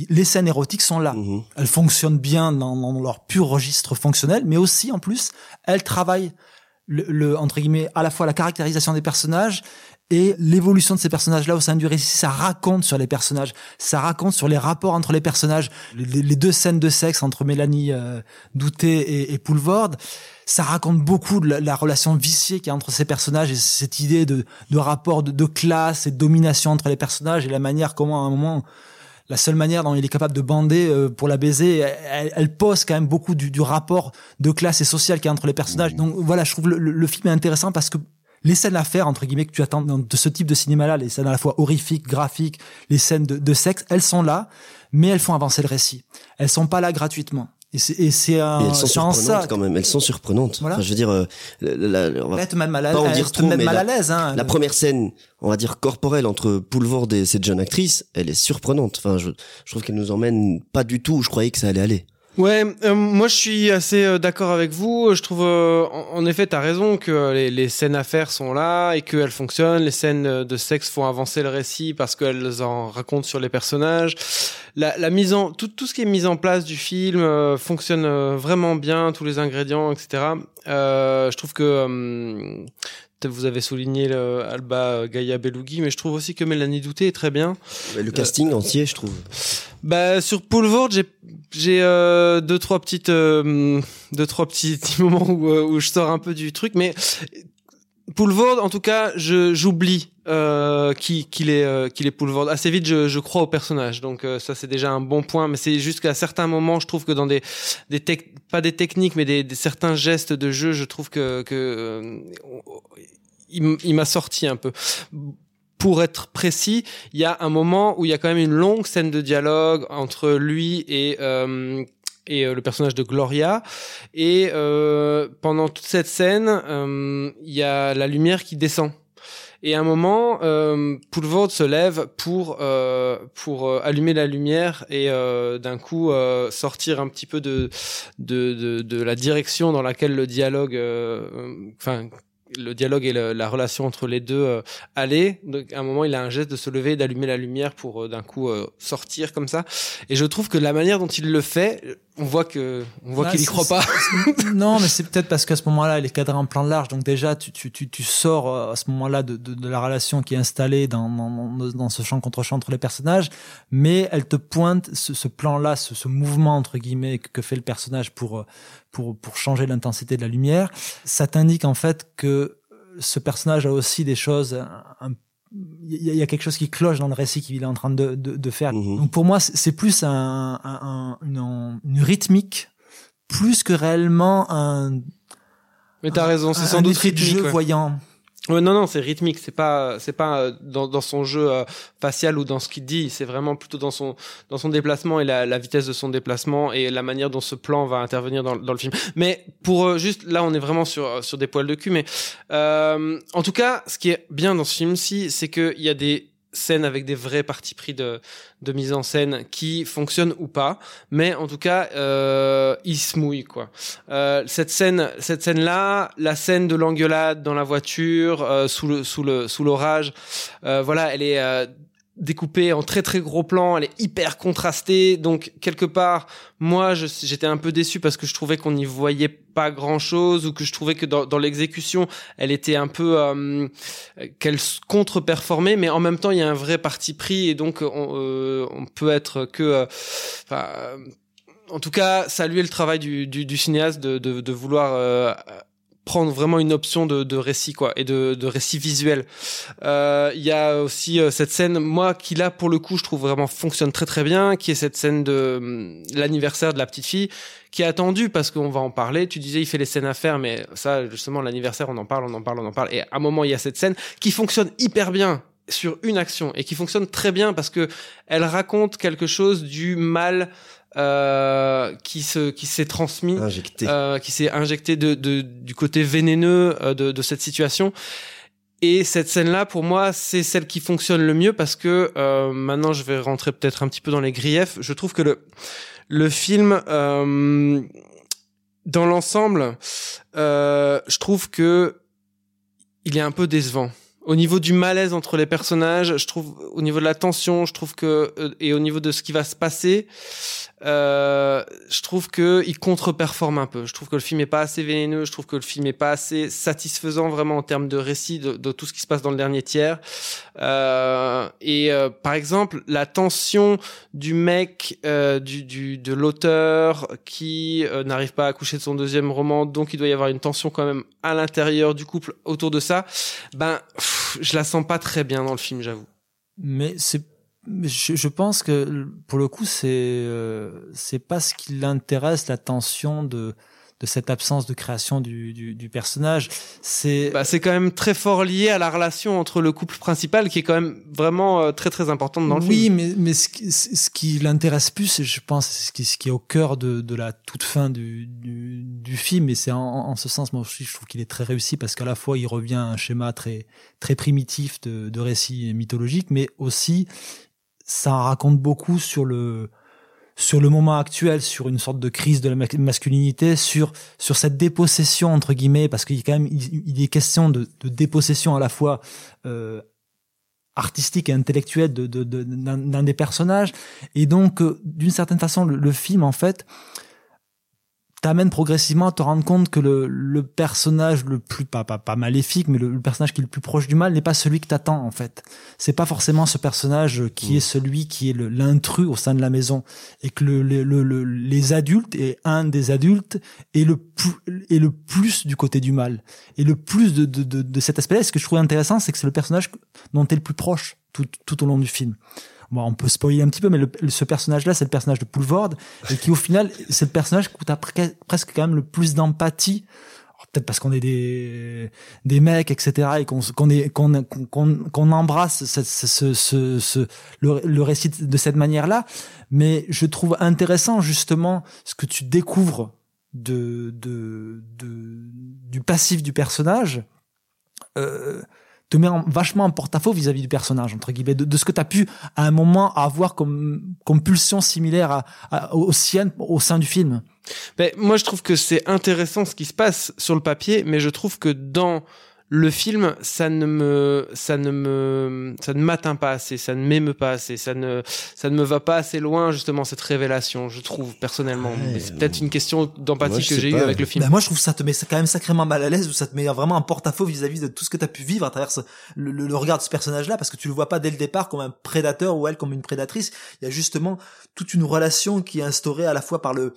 Les scènes érotiques sont là. Mmh. Elles fonctionnent bien dans, dans, leur pur registre fonctionnel, mais aussi en plus, elles travaillent le, le, entre guillemets à la fois la caractérisation des personnages et l'évolution de ces personnages-là au sein du récit, ça raconte sur les personnages, ça raconte sur les rapports entre les personnages, les, les deux scènes de sexe entre Mélanie euh, Douté et, et Poulvord, ça raconte beaucoup de la, la relation viciée qu'il y a entre ces personnages et cette idée de, de rapport de, de, classe et de domination entre les personnages et la manière comment à un moment la seule manière dont il est capable de bander euh, pour la baiser, elle, elle, pose quand même beaucoup du, du, rapport de classe et social qu'il y a entre les personnages. Donc voilà, je trouve le, le film est intéressant parce que les scènes à faire, entre guillemets, que tu attends de ce type de cinéma-là, les scènes à la fois horrifiques, graphiques, les scènes de, de, sexe, elles sont là, mais elles font avancer le récit. Elles sont pas là gratuitement. Et c'est un, elles sont surprenantes ça. quand même. Elles sont surprenantes. Voilà. Enfin, je veux dire, euh, la, la, on va te mal à, pas en dire trop, mais mal à l'aise. Hein. La première scène, on va dire corporelle entre Poulvord et cette jeune actrice, elle est surprenante. Enfin, je, je trouve qu'elle nous emmène pas du tout où je croyais que ça allait aller. Ouais, euh, moi je suis assez euh, d'accord avec vous. Je trouve, euh, en, en, effet, t'as raison que les, les, scènes à faire sont là et qu'elles fonctionnent. Les scènes de sexe font avancer le récit parce qu'elles en racontent sur les personnages. La, la mise en tout, tout ce qui est mis en place du film fonctionne vraiment bien, tous les ingrédients, etc. je trouve que vous avez souligné le Alba Gaia Belugi, mais je trouve aussi que Mélanie Douté est très bien. Le casting entier, je trouve. Bah sur Poulvord, j'ai j'ai euh, deux trois petites euh, deux trois petits, *laughs* petits moments où, euh, où je sors un peu du truc, mais Poulvord, en tout cas, je j'oublie euh, qu'il est euh, qu'il est Poulvord. Assez vite, je, je crois au personnage, donc euh, ça c'est déjà un bon point. Mais c'est juste qu'à certains moments, je trouve que dans des des pas des techniques, mais des, des, certains gestes de jeu, je trouve que que il m'a sorti un peu pour être précis, il y a un moment où il y a quand même une longue scène de dialogue entre lui et euh, et euh, le personnage de Gloria. Et euh, pendant toute cette scène, euh, il y a la lumière qui descend. Et à un moment, euh, Poulvord se lève pour euh, pour euh, allumer la lumière et euh, d'un coup sortir un petit peu de de, de de la direction dans laquelle le dialogue, enfin le dialogue et la relation entre les deux euh. Donc, à un moment, il a un geste de se lever, d'allumer la lumière pour euh, d'un coup euh, sortir comme ça. Et je trouve que la manière dont il le fait, on voit que on voit qu'il y croit pas. *laughs* non, mais c'est peut-être parce qu'à ce moment-là, il est cadré en plan large. Donc déjà, tu tu tu, tu sors à ce moment-là de, de, de, la relation qui est installée dans dans, dans ce champ contre champ entre les personnages, mais elle te pointe ce, ce plan-là, ce, ce mouvement entre guillemets que fait le personnage pour pour, pour changer l'intensité de la lumière. Ça t'indique en fait que ce personnage a aussi des choses il y, a quelque chose qui cloche dans le récit qu'il est en train de, de, de faire. Mhm. Donc pour moi, c'est plus un, un, une, une, rythmique, plus que réellement un. Mais t'as raison, c'est sans doute rythmique. jeu voyant. Ouais, non, non, c'est rythmique. C'est pas, c'est pas euh, dans, dans son jeu euh, facial ou dans ce qu'il dit. C'est vraiment plutôt dans son, dans son déplacement et la, la, vitesse de son déplacement et la manière dont ce plan va intervenir dans, dans le film. Mais pour euh, juste, là, on est vraiment sur, sur des poils de cul. Mais en tout cas, ce qui est bien dans ce film-ci, c'est qu'il y a des scène avec des vrais partis pris de, de mise en scène qui fonctionnent ou pas. Mais en tout cas euh, il se mouille quoi. Euh, cette scène cette scène là la scène de l'engueulade dans la voiture euh, sous le sous le sous l'orage euh, voilà elle est euh, découpée en très très gros plans, elle est hyper contrastée, donc quelque part, moi j'étais un peu déçu parce que je trouvais qu'on n'y voyait pas grand chose ou que je trouvais que dans, l'exécution, elle était un peu euh, qu'elle contre-performait, mais en même temps il y a un vrai parti pris et donc on, euh, peut être que, euh, en tout cas, saluer le travail du, du, du cinéaste de, de, de vouloir euh, prendre vraiment une option de, de récit quoi et de, de récit visuel. Euh, il y a aussi euh, cette scène moi qui là pour le coup je trouve vraiment fonctionne très très bien, qui est cette scène de hum, l'anniversaire de la petite fille qui est attendue parce qu'on va en parler. Tu disais il fait les scènes à faire, mais ça justement l'anniversaire on en parle, on en parle, on en parle. Et à un moment il y a cette scène qui fonctionne hyper bien sur une action et qui fonctionne très bien parce que elle raconte quelque chose du mal euh, qui se qui s'est transmis, euh, qui s'est injecté de, de, du côté vénéneux euh, de, de cette situation. Et cette scène-là, pour moi, c'est celle qui fonctionne le mieux parce que euh, maintenant, je vais rentrer peut-être un petit peu dans les griefs. Je trouve que le le film, euh, dans l'ensemble, euh, je trouve que il est un peu décevant au niveau du malaise entre les personnages, je trouve, au niveau de la tension, je trouve que, et au niveau de ce qui va se passer, euh, je trouve que il contre-performe un peu. Je trouve que le film est pas assez vénéneux. Je trouve que le film est pas assez satisfaisant vraiment en termes de récit de, tout ce qui se passe dans le dernier tiers. Euh, et euh, par exemple, la tension du mec, euh, du, du, de l'auteur qui euh, n'arrive pas à coucher de son deuxième roman, donc il doit y avoir une tension quand même à l'intérieur du couple autour de ça. Ben, je la sens pas très bien dans le film, j'avoue. Mais c'est je, je, pense que pour le coup, c'est euh, c'est pas ce qui l'intéresse, la tension de de cette absence de création du, du, du personnage. C'est bah, c'est quand même très fort lié à la relation entre le couple principal qui est quand même vraiment euh, très très importante dans le oui, film. Oui, mais mais ce qui, ce qui l'intéresse plus, je pense, ce qui, ce qui est au cœur de, de la toute fin du, du, du film. Et c'est en, en, ce sens, moi aussi, je trouve qu'il est très réussi parce qu'à la fois il revient à un schéma très très primitif de, de récit mythologique, mais aussi ça raconte beaucoup sur le sur le moment actuel, sur une sorte de crise de la ma- masculinité, sur sur cette dépossession entre guillemets, parce qu'il y a quand même il, est question de, dépossession à la fois euh, artistique et intellectuelle de de- d'un des personnages, et donc euh, d'une certaine façon le film en fait t'amène progressivement à te rendre compte que le, le personnage le plus pas, pas, pas maléfique mais le, le personnage qui est le plus proche du mal n'est pas celui que t'attends en fait. C'est pas forcément ce personnage qui est celui qui est l'intrus au sein de la maison. Et que le, le, le- le- les adultes et un des adultes est le plus est le plus du côté du mal. Et le plus de, de, de, de cet aspect-là ce que je trouve intéressant c'est que c'est le personnage dont t'es le plus proche tout, tout au long du film Bon, on peut spoiler un petit peu, mais le, ce personnage-là, c'est le personnage de Poulvord, et qui au final, *laughs* c'est le personnage où t'as pre- presque quand même le plus d'empathie. Peut-être parce qu'on est des des mecs, etc., et qu'on qu'on qu'on embrasse ce, ce, ce, ce, le, le récit de cette manière-là. Mais je trouve intéressant justement ce que tu découvres de de, de du passif du personnage. Euh, te met en- vachement en porte-à-faux vis-à-vis du personnage entre guillemets de, ce que tu as pu à un moment avoir comme comme pulsion similaire à, à- au sein du film. Ben, moi, je trouve que c'est intéressant ce qui se passe sur le papier, mais je trouve que dans le film, ça ne me, ça ne me, ça ne m'atteint pas assez, ça ne m'émeut pas assez, ça ne, ça ne me va pas assez loin, justement, cette révélation, je trouve, personnellement. Ouais, c'est peut-être une question d'empathie que j'ai eue avec le film. Ben, moi je trouve ça te met quand même sacrément mal à l'aise ou ça te met vraiment en porte-à-faux vis-à-vis de tout ce que tu as pu vivre à travers ce- le, le- le regard de ce personnage là parce que tu le vois pas dès le départ comme un prédateur ou elle comme une prédatrice il y a justement toute une relation qui est instaurée à la fois par le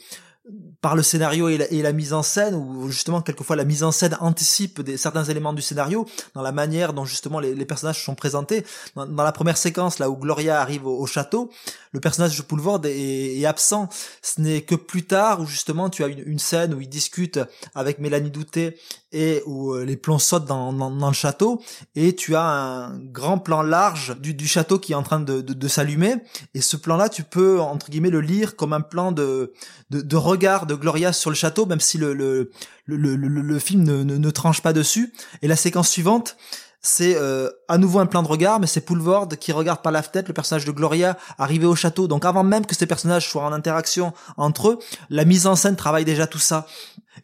par le scénario et la, mise en scène, où justement quelquefois la mise en scène anticipe des, certains éléments du scénario, dans la manière dont justement les, personnages sont présentés. Dans, la première séquence, là où Gloria arrive au, au château, le personnage de Poulvord est, est absent. Ce n'est que plus tard où justement tu as une, une scène où il discute avec Mélanie Douté et où euh, les plombs sautent dans, dans, dans le château, et tu as un grand plan large du, du château qui est en train de, de, de s'allumer, et ce plan-là, tu peux entre guillemets le lire comme un plan de, de, de regard de Gloria sur le château, même si le, le, le, le, le- le film ne, ne, ne tranche pas dessus. Et la séquence suivante, c'est euh, à nouveau un plan de regard, mais c'est Poulvord qui regarde par la fenêtre le personnage de Gloria arriver au château. Donc avant même que ces personnages soient en interaction entre eux, la mise en scène travaille déjà tout ça.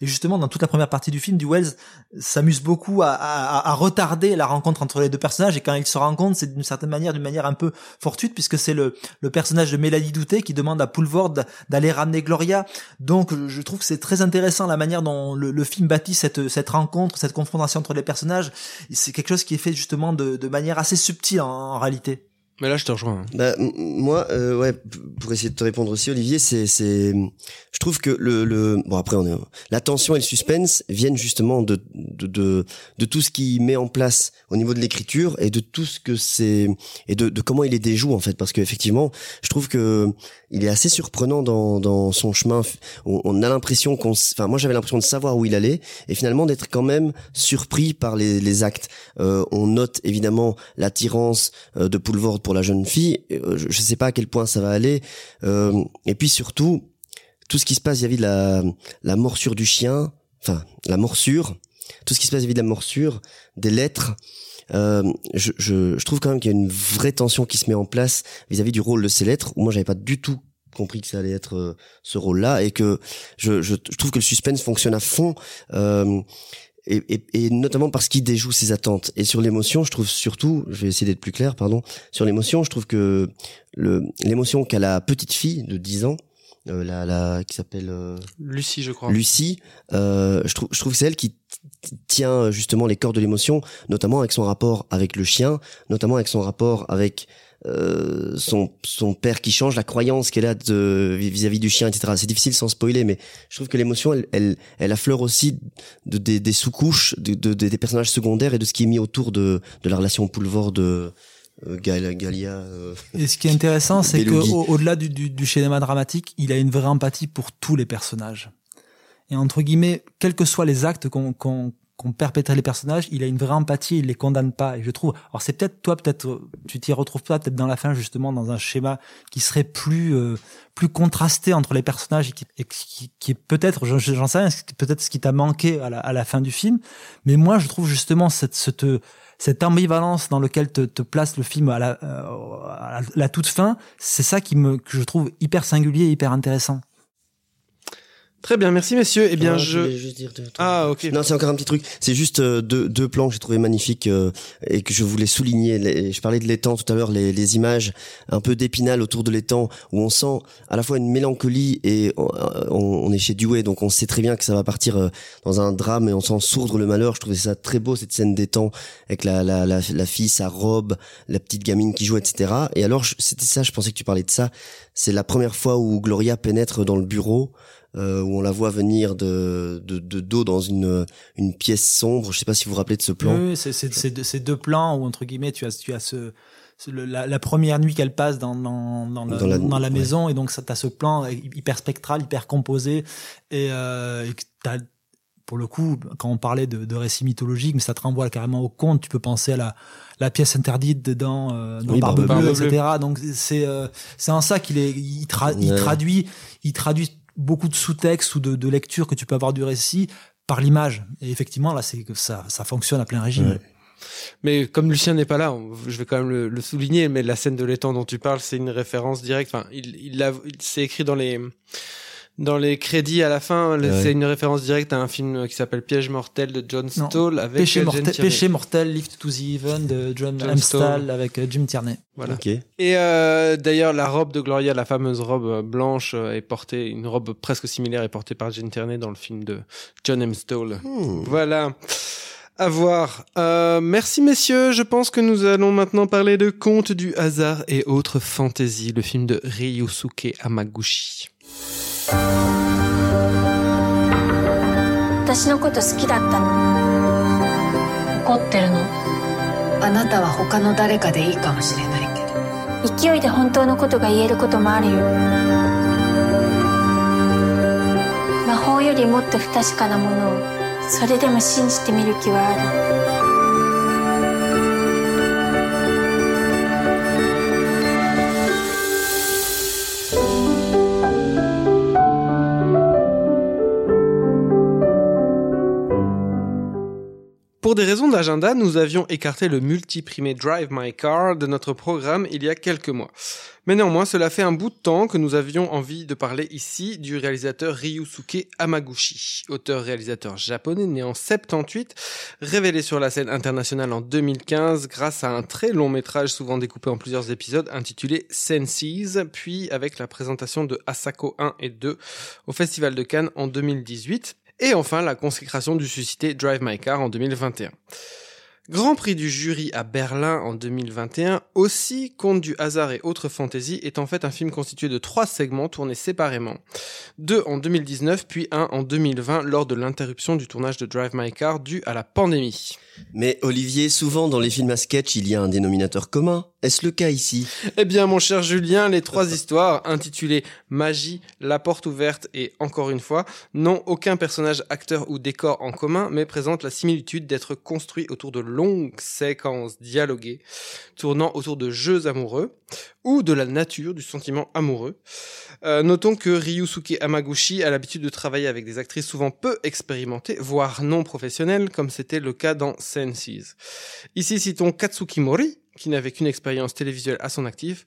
Et justement, dans toute la première partie du film, du Wells s'amuse beaucoup à, retarder la rencontre entre les deux personnages. Et quand ils se rencontrent, c'est d'une certaine manière, d'une manière un peu fortuite, puisque c'est le, le personnage de Mélanie Douté qui demande à Poulvord d'aller ramener Gloria. Donc, je trouve que c'est très intéressant la manière dont le, le film bâtit cette, cette rencontre, cette confrontation entre les personnages. C'est quelque chose qui est fait justement de, de manière assez subtile en, en réalité. Mais là, je te rejoins. hein. Bah, moi, euh, ouais, pour essayer de te répondre aussi, Olivier, c'est, c'est, je trouve que le, le, bon après on est, la tension et le suspense viennent justement de, de, de, de tout ce qui met en place au niveau de l'écriture et de tout ce que c'est et de, de comment il les déjoue en fait, parce qu'effectivement, je trouve que il est assez surprenant dans, dans son chemin. On, a l'impression qu'on, enfin moi j'avais l'impression de savoir où il allait et finalement d'être quand même surpris par les, les actes. Euh, on note évidemment l'attirance euh, de Poulvord pour la jeune fille. Euh, je, je sais pas à quel point ça va aller. Euh, et puis surtout, tout ce qui se passe vis-à-vis de la, la morsure du chien, enfin la morsure, tout ce qui se passe vis-à-vis de la morsure, des lettres. Euh, je, je, je trouve quand même qu'il y a une vraie tension qui se met en place vis-à-vis du rôle de ces lettres. Où moi, j'avais pas du tout compris que ça allait être euh, ce rôle-là et que je, je, je trouve que le suspense fonctionne à fond. Euh, et, et, et notamment parce qu'il déjoue ses attentes. Et sur l'émotion, je trouve surtout, je vais essayer d'être plus clair, pardon, sur l'émotion, je trouve que le l'émotion qu'a la petite fille de 10 ans, euh, la, la qui s'appelle euh, Lucie, je crois. Lucie, euh, je trouve je trouve que c'est elle qui tient justement les corps de l'émotion, notamment avec son rapport avec le chien, notamment avec son rapport avec euh, son son père qui change, la croyance qu'elle a de vis-à-vis du chien, etc. C'est difficile sans spoiler, mais je trouve que l'émotion, elle, elle, elle affleure aussi de, des, des sous-couches de, de- des personnages secondaires et de ce qui est mis autour de, de la relation Poulvord de euh, Gal- Galia. euh, Et ce qui est intéressant, *laughs* c'est que au- au-delà du, du, du cinéma dramatique, il a une vraie empathie pour tous les personnages. Et entre guillemets, quels que soient les actes qu'on qu'on qu'ont perpétré les personnages, il a une vraie empathie, il les condamne pas. Et je trouve, alors c'est peut-être toi, peut-être euh, tu t'y retrouves pas, peut-être dans la fin justement dans un schéma qui serait plus euh, plus contrasté entre les personnages et qui, et qui, qui est peut-être, j'en sais rien, peut-être ce qui t'a manqué à la, à la fin du film. Mais moi, je trouve justement cette cette cette ambivalence dans lequel te, te place le film à la, euh, à la, toute fin, c'est ça qui me que je trouve hyper singulier, hyper intéressant. Très bien, merci messieurs. Eh bien, Ah, je... voulais juste dire deux, trois Ah, ok. Non, c'est encore un petit truc. C'est juste euh, deux, deux plans que j'ai trouvé magnifiques euh, et que je voulais souligner. Les- je parlais de l'étang tout à l'heure, les, les images un peu d'épinal autour de l'étang où on sent à la fois une mélancolie et on, on- on est chez Dewey, donc on sait très bien que ça va partir euh, dans un drame et on sent sourdre le malheur. Je trouvais ça très beau cette scène d'étang avec la, la, la, la fille, sa robe, la petite gamine qui joue, etc. Et alors c'était ça, je pensais que tu parlais de ça. C'est la première fois où Gloria pénètre dans le bureau euh, où on la voit venir de, de, de dos dans une, une pièce sombre. Je sais pas si vous vous rappelez de ce plan. Oui, c'est c'est c'est deux, c'est deux plans où entre guillemets tu as tu as ce, le- la, la première nuit qu'elle passe dans dans dans, le- Dans la- dans la ouais. maison et donc ça t'as ce plan hyper spectral, hyper composé et, euh, et t'as pour le coup, quand on parlait de, de récits mythologiques, mais ça te renvoie carrément au conte. Tu peux penser à la, la pièce interdite dedans, euh, dans Oui, Barbe, Barbe Bleue, Bleue. etc. Donc c'est euh, c'est en ça qu'il est, il, tra- il Ouais. traduit, il traduit beaucoup de sous-textes ou de, de lectures que tu peux avoir du récit par l'image. Et effectivement, là, c'est que ça, ça fonctionne à plein régime. Mais comme Lucien n'est pas là, je vais quand même le, souligner. Mais la scène de l'étang dont tu parles, c'est une référence directe. Enfin, il, il- c'est écrit dans les dans les crédits à la fin. Ouais. C'est une référence directe à un film qui s'appelle Piège mortel de John Non. Stoll avec Péché, mortel, Tierney. Péché mortel, Lift to the Even de John, John avec euh, Jim Tierney. Voilà. Ok. Et euh, d'ailleurs, la robe de Gloria, la fameuse robe euh, blanche, euh, est portée, une robe presque similaire est portée par Jane Tierney dans le film de John M. Stoll. Hmm. Voilà. À voir. Euh, merci messieurs. Je pense que nous allons maintenant parler de Contes du hasard et autres fantaisies, le film de Ryusuke Hamaguchi. 私のこと好きだったの。怒ってるの。あなたは他の誰かでいいかもしれないけど。勢いで本当のことが言えることもあるよ。魔法よりもっと不確かなものをそれでも信じてみる気はある Pour des raisons d'agenda, nous avions écarté le multiprimé Drive My Car de notre programme il y a quelques mois. Mais néanmoins, cela fait un bout de temps que nous avions envie de parler ici du réalisateur Ryusuke Hamaguchi, auteur-réalisateur japonais né en 78, révélé sur la scène internationale en 2015 grâce à un très long métrage souvent découpé en plusieurs épisodes intitulé Senses, puis avec la présentation de Asako 1 et 2 au Festival de Cannes en 2018. Et enfin, la consécration du suscité Drive My Car en 2021. Grand prix du jury à Berlin en 2021, aussi Conte du hasard et autres fantaisies est en fait un film constitué de trois segments tournés séparément. Deux en 2019 puis un en 2020 lors de l'interruption du tournage de Drive My Car due à la pandémie. Mais Olivier, souvent dans les films à sketch, il y a un dénominateur commun. Est-ce le cas ici? Eh bien, mon cher Julien, les trois histoires, intitulées Magie, La Porte Ouverte et Encore une fois, n'ont aucun personnage, acteur ou décor en commun, mais présentent la similitude d'être construits autour de longues séquences dialoguées, tournant autour de jeux amoureux, ou de la nature du sentiment amoureux. Euh, notons que Ryusuke Hamaguchi a l'habitude de travailler avec des actrices souvent peu expérimentées, voire non professionnelles, comme c'était le cas dans Senses. Ici, citons Katsuki Mori, qui n'avait qu'une expérience télévisuelle à son actif,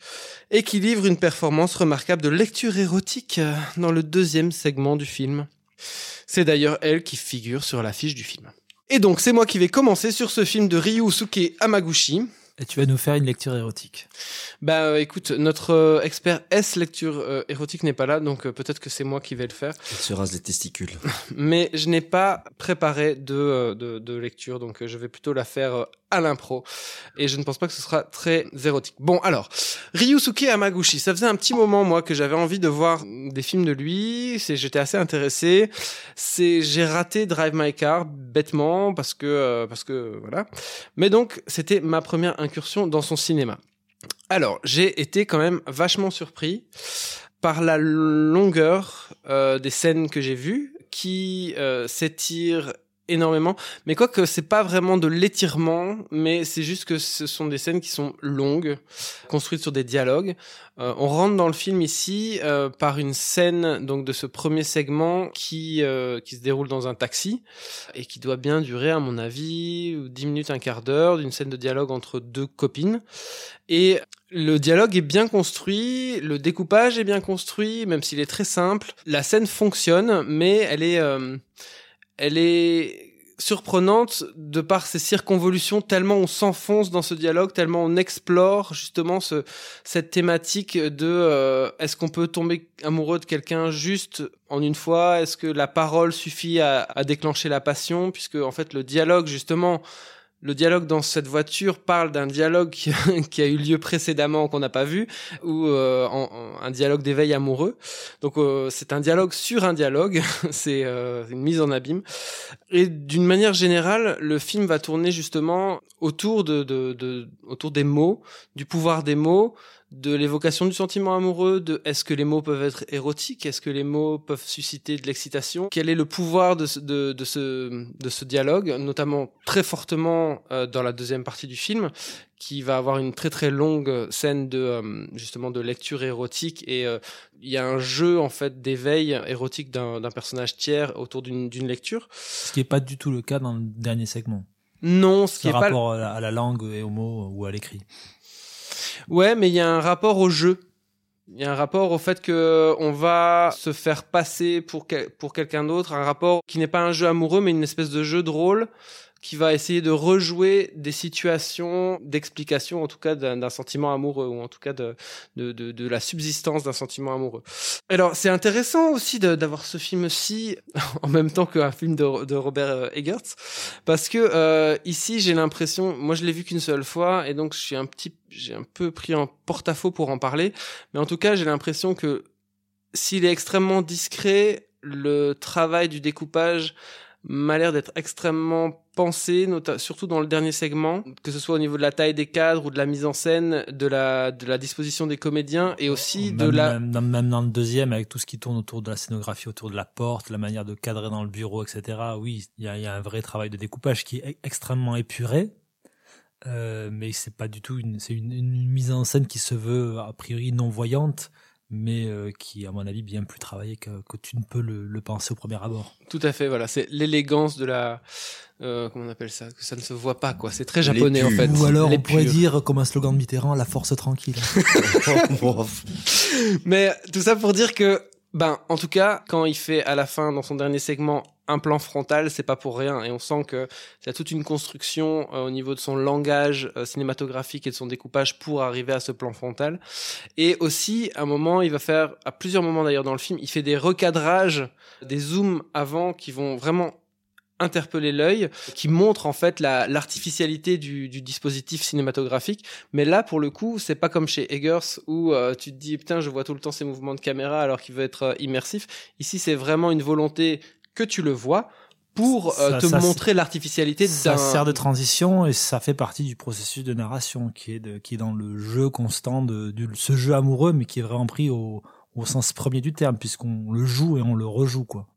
et qui livre une performance remarquable de lecture érotique euh, dans le deuxième segment du film. C'est d'ailleurs elle qui figure sur l'affiche du film. Et donc, c'est moi qui vais commencer sur ce film de Ryusuke Hamaguchi. Et tu vas nous faire une lecture érotique. Bah euh, écoute, notre euh, expert S lecture euh, érotique n'est pas là, donc euh, peut-être que c'est moi qui vais le faire. Il se rase les testicules. *laughs* Mais je n'ai pas préparé de, euh, de, de lecture, donc euh, je vais plutôt la faire euh, à l'impro. Et je ne pense pas que ce sera très érotique. Bon, alors, Ryusuke Hamaguchi, ça faisait un petit moment, moi, que j'avais envie de voir des films de lui. C'est, j'étais assez intéressé. C'est, j'ai raté Drive My Car, bêtement, parce que, euh, parce que, voilà. Mais donc, c'était ma première incursion dans son cinéma. Alors, j'ai été quand même vachement surpris par la longueur euh, des scènes que j'ai vues, qui euh, s'étirent énormément. Mais quoi que c'est pas vraiment de l'étirement, mais c'est juste que ce sont des scènes qui sont longues, construites sur des dialogues. Euh, on rentre dans le film ici euh, par une scène donc de ce premier segment qui euh, qui se déroule dans un taxi et qui doit bien durer à mon avis 10 minutes un quart d'heure d'une scène de dialogue entre deux copines et le dialogue est bien construit, le découpage est bien construit, même s'il est très simple. La scène fonctionne, mais elle est, euh, elle est surprenante de par ses circonvolutions, tellement on s'enfonce dans ce dialogue, tellement on explore justement ce, cette thématique de euh, est-ce qu'on peut tomber amoureux de quelqu'un juste en une fois? Est-ce que la parole suffit à, à déclencher la passion? Puisque en fait le dialogue justement le dialogue dans cette voiture parle d'un dialogue *laughs* qui, a eu lieu précédemment qu'on n'a pas vu, ou euh, un dialogue d'éveil amoureux. Donc euh, c'est un dialogue sur un dialogue, *laughs* c'est euh, une mise en abîme. Et d'une manière générale, le film va tourner justement autour de, de, de autour des mots, du pouvoir des mots, de l'évocation du sentiment amoureux, de est-ce que les mots peuvent être érotiques, est-ce que les mots peuvent susciter de l'excitation, quel est le pouvoir de ce, de, de, ce, de ce dialogue, notamment très fortement euh, dans la deuxième partie du film, qui va avoir une très très longue scène de euh, justement de lecture érotique et euh, il y a un jeu en fait d'éveil érotique d'un personnage tiers autour d'une lecture. Ce qui est pas du tout le cas dans le dernier segment. Non, ce qui est rapport pas à la langue et aux mots ou à l'écrit. Ouais, mais il y a un rapport au jeu. Il y a un rapport au fait que on va se faire passer pour pour quelqu'un d'autre, un rapport qui n'est pas un jeu amoureux mais une espèce de jeu de rôle qui va essayer de rejouer des situations d'explication, en tout cas d'un sentiment amoureux, ou en tout cas de, de, de, de la subsistance d'un sentiment amoureux. Alors, c'est intéressant aussi d'avoir ce film-ci *laughs* en même temps qu'un film de, Robert euh, Eggers, parce que euh, ici, j'ai l'impression, moi je l'ai vu qu'une seule fois, et donc je suis un petit, j'ai un peu pris en porte-à-faux pour en parler, mais en tout cas, j'ai l'impression que s'il est extrêmement discret, le travail du découpage m'a l'air d'être extrêmement pensé, surtout dans le dernier segment, que ce soit au niveau de la taille des cadres ou de la mise en scène, de la, de la disposition des comédiens et aussi même, de la... Même, même, dans le deuxième, avec tout ce qui tourne autour de la scénographie, autour de la porte, la manière de cadrer dans le bureau, etc. Oui, il y a, y a, un vrai travail de découpage qui est extrêmement épuré. Euh, mais c'est pas du tout une, c'est une, une, mise en scène qui se veut a priori non voyante, mais euh, qui, à mon avis, bien plus travaillé que, que tu ne peux le, le, penser au premier abord. Tout à fait, voilà, c'est l'élégance de la, euh, comment on appelle ça, que ça ne se voit pas, quoi. C'est très japonais en fait. Ou alors on pourrait dire, comme un slogan de Mitterrand, la force tranquille. *laughs* mais tout ça pour dire que, ben, en tout cas, quand il fait à la fin, dans son dernier segment, un plan frontal, c'est pas pour rien. Et on sent que il y a toute une construction euh, au niveau de son langage euh, cinématographique et de son découpage pour arriver à ce plan frontal. Et aussi, à un moment, il va faire, à plusieurs moments d'ailleurs dans le film, il fait des recadrages, des zooms avant qui vont vraiment interpeller l'œil, qui montrent en fait la l'artificialité du, du, dispositif cinématographique. Mais là, pour le coup, c'est pas comme chez Eggers où euh, tu te dis putain, je vois tout le temps ces mouvements de caméra alors qu'il veut être immersif. Ici, c'est vraiment une volonté que tu le vois pour euh, Ça- te ça, montrer l'artificialité Ça sert de transition et ça fait partie du processus de narration qui est, de, qui est dans le jeu constant de, de ce jeu amoureux, mais qui est vraiment pris au, au sens premier du terme, puisqu'on le joue et on le rejoue, quoi.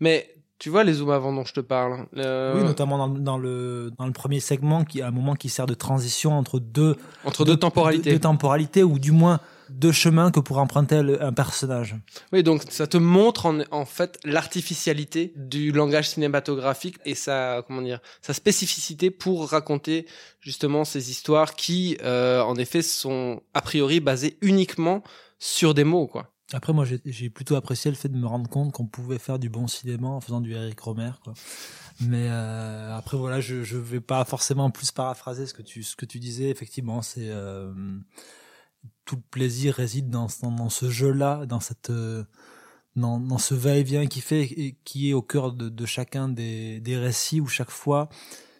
Mais tu vois les zooms avant dont je te parle. euh, Oui, notamment dans, dans le dans le premier segment, qui est un moment qui sert de transition entre deux entre deux temporalités. deux, deux temporalités ou du moins deux chemins que pour emprunter un personnage. Oui, donc ça te montre en, en fait l'artificialité du langage cinématographique et sa comment dire sa spécificité pour raconter justement ces histoires qui, euh, en effet, sont a priori basées uniquement sur des mots, quoi. Après, moi, j'ai- j'ai plutôt apprécié le fait de me rendre compte qu'on pouvait faire du bon cinéma en faisant du Eric Romer, quoi. Mais euh, après, voilà, je je vais pas forcément plus paraphraser ce que tu ce que tu disais. Effectivement, c'est euh, tout le plaisir réside dans ce jeu-là, dans cette euh, dans, ce va-et-vient qui fait qui est au cœur de, chacun des, récits où chaque fois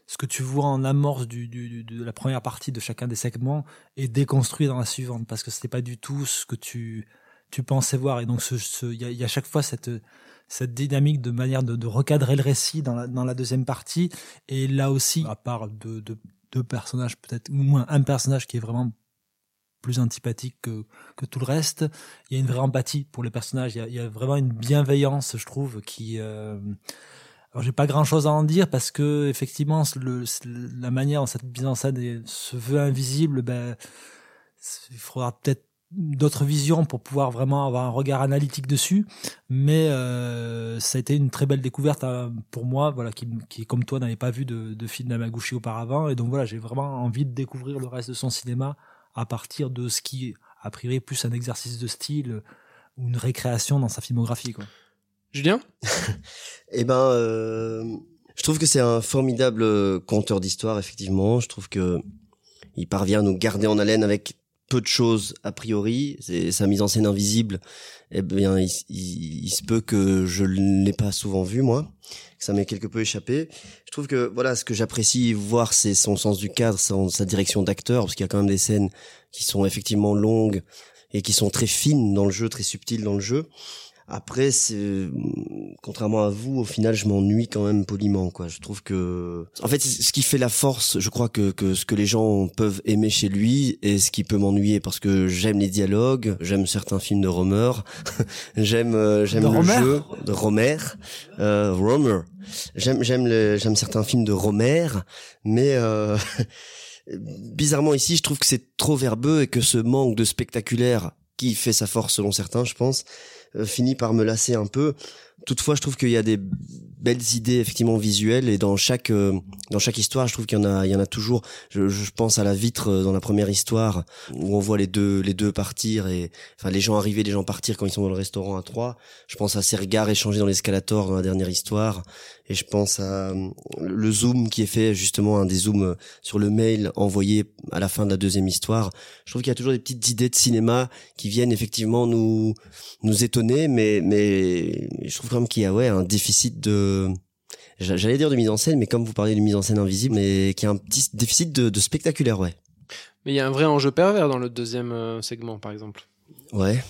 ce que tu vois en amorce de la première partie de chacun des segments est déconstruit dans la suivante parce que c'était pas du tout ce que tu tu pensais voir. Et donc il y a, chaque fois cette cette dynamique de manière de, recadrer le récit dans la, deuxième partie. Et là aussi à part deux personnages peut-être ou moins un personnage qui est vraiment plus antipathique que, tout le reste. Il y a une vraie empathie pour les personnages. Il y a, vraiment une bienveillance, je trouve, qui, euh, Alors j'ai pas grand chose à en dire parce que effectivement la manière dont cette mise en scène se veut invisible, ben il faudra peut-être d'autres visions pour pouvoir vraiment avoir un regard analytique dessus. Mais euh, ça a été une très belle découverte euh, pour moi, voilà, qui, qui comme toi n'avait pas vu de, de film d'Amaguchi auparavant, et donc voilà, j'ai vraiment envie de découvrir le reste de son cinéma à partir de ce qui a priori est plus un exercice de style euh, ou une récréation dans sa filmographie, quoi. Julien? *laughs* Eh ben, euh, je trouve que c'est un formidable euh, conteur d'histoire, effectivement. Je trouve que il parvient à nous garder en haleine avec peu de choses a priori. C'est sa mise en scène invisible. Eh bien, il, se peut que je l'ai pas souvent vu moi, que ça m'ait quelque peu échappé. Je trouve que voilà, ce que j'apprécie voir, c'est son sens du cadre, sa direction d'acteur, parce qu'il y a quand même des scènes qui sont effectivement longues et qui sont très fines dans le jeu, très subtiles dans le jeu. Après, c'est contrairement à vous, au final, je m'ennuie quand même poliment, quoi. Je trouve que, en fait, ce qui fait la force, je crois que que ce que les gens peuvent aimer chez lui et ce qui peut m'ennuyer parce que j'aime les dialogues, j'aime certains films de Romer, *laughs* j'aime euh, j'aime le Romer jeu de Romer, euh, Romer. J'aime j'aime j'aime certains films de Romer, mais euh, *laughs* bizarrement ici, je trouve que c'est trop verbeux et que ce manque de spectaculaire qui fait sa force selon certains, je pense, finit par me lasser un peu. Toutefois, je trouve qu'il y a des belles idées effectivement visuelles et dans chaque euh, dans chaque histoire, je trouve qu'il y en a il y en a toujours. Je, je pense à la vitre euh, dans la première histoire où on voit les deux les deux partir et enfin les gens arriver, les gens partir quand ils sont dans le restaurant à trois. Je pense à ces regards échangés dans l'escalator dans la dernière histoire et je pense à euh, le zoom qui est fait justement un des zooms euh, sur le mail envoyé à la fin de la deuxième histoire. Je trouve qu'il y a toujours des petites idées de cinéma qui viennent effectivement nous nous étonner, mais mais je trouve quand même qu'il y a ouais un déficit de j'a- j'allais dire de mise en scène, mais comme vous parlez de mise en scène invisible, mais qui a un petit déficit de, de spectaculaire, ouais. Mais il y a un vrai enjeu pervers dans le deuxième euh, segment, par exemple. Ouais.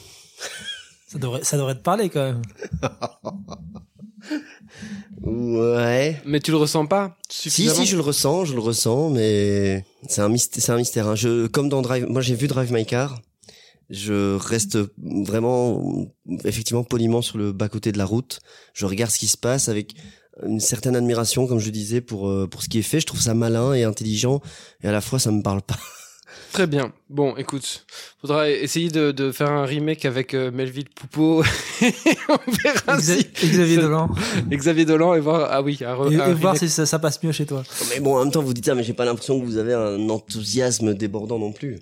Ça devrait, ça devrait te parler quand même. *laughs* Ouais. Mais tu le ressens pas Si si je le ressens, je le ressens, mais c'est un mystère, c'est un mystère. hein. Je comme dans Drive, moi j'ai vu Drive My Car. Je reste vraiment effectivement poliment sur le bas côté de la route. Je regarde ce qui se passe avec une certaine admiration, comme je disais, pour euh, pour ce qui est fait. Je trouve ça malin et intelligent, et à la fois ça me parle pas. *laughs* Très bien. Bon, écoute, faudra essayer de, de faire un remake avec euh, Melville Poupeau. *laughs* On verra Exa- si... Xavier Dolan. Et Xavier Dolan et voir... Ah oui, un, re- Et, un et voir si ça, ça passe mieux chez toi. Mais bon, en même temps, vous dites ça, mais j'ai pas l'impression que vous avez un enthousiasme débordant non plus.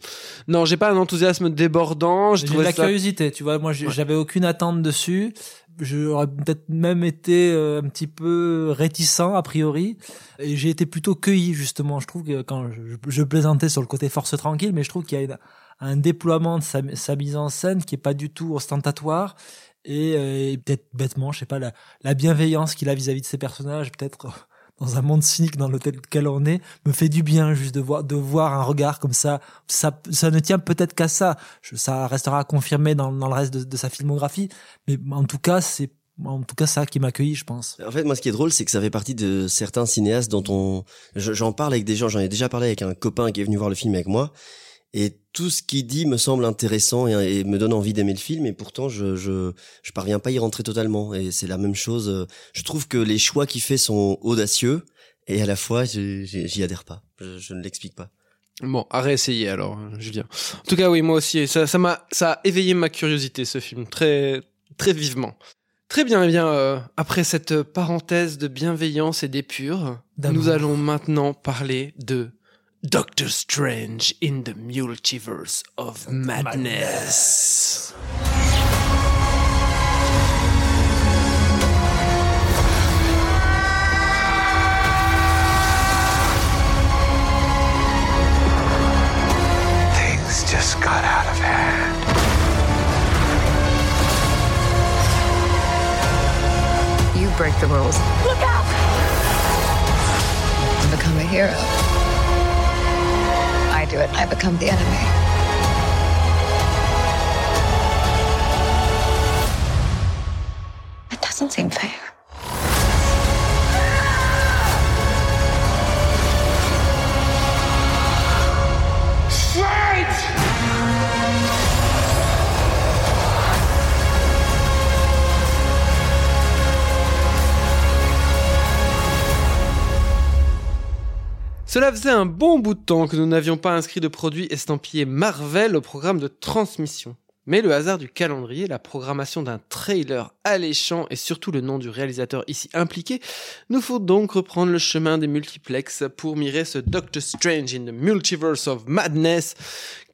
Non, j'ai pas un enthousiasme débordant. J'ai de la ça... curiosité, tu vois. Moi, j'avais aucune attente dessus. J'aurais peut-être même été euh, un petit peu réticent a priori. Et j'ai été plutôt cueilli justement. Je trouve que quand je, je plaisantais sur le côté force tranquille, mais je trouve qu'il y a un déploiement de sa, sa mise en scène qui est pas du tout ostentatoire. Et, euh, peut-être bêtement, je sais pas, la, la bienveillance qu'il a vis-à-vis de ses personnages, peut-être dans un monde cynique dans lequel on est, me fait du bien juste de voir, de voir un regard comme ça. Ça, ça ne tient peut-être qu'à ça. Ça restera à confirmer dans, dans le reste de, sa filmographie. Mais en tout cas, c'est en tout cas ça qui m'a accueilli, je pense. En fait, moi, ce qui est drôle, c'est que ça fait partie de certains cinéastes dont on, je- j'en parle avec des gens, j'en ai déjà parlé avec un copain qui est venu voir le film avec moi, et tout ce qu'il dit me semble intéressant et, et me donne envie d'aimer le film, et pourtant, je, je, je parviens pas à y rentrer totalement. Et c'est la même chose. euh, Je trouve que les choix qu'il fait sont audacieux, et à la fois, j'y adhère pas. Je, je ne l'explique pas. Bon, à réessayer alors, euh, Julien. En tout cas, oui, moi aussi, ça, ça m'a, ça a éveillé ma curiosité, ce film, très, très vivement. Très bien, eh bien, euh, après cette parenthèse de bienveillance et d'épure, nous allons maintenant parler de Doctor Strange in the Multiverse of Madness. Things just got out of hand. You break the rules. Look out! To become a hero. I do it, I become the enemy. Doesn't seem fair. Cela faisait un bon bout de temps que nous n'avions pas inscrit de produit estampillé Marvel au programme de transmission. Mais le hasard du calendrier, la programmation d'un trailer alléchant et surtout le nom du réalisateur ici impliqué, nous faut donc reprendre le chemin des multiplex pour mirer ce Doctor Strange in the Multiverse of Madness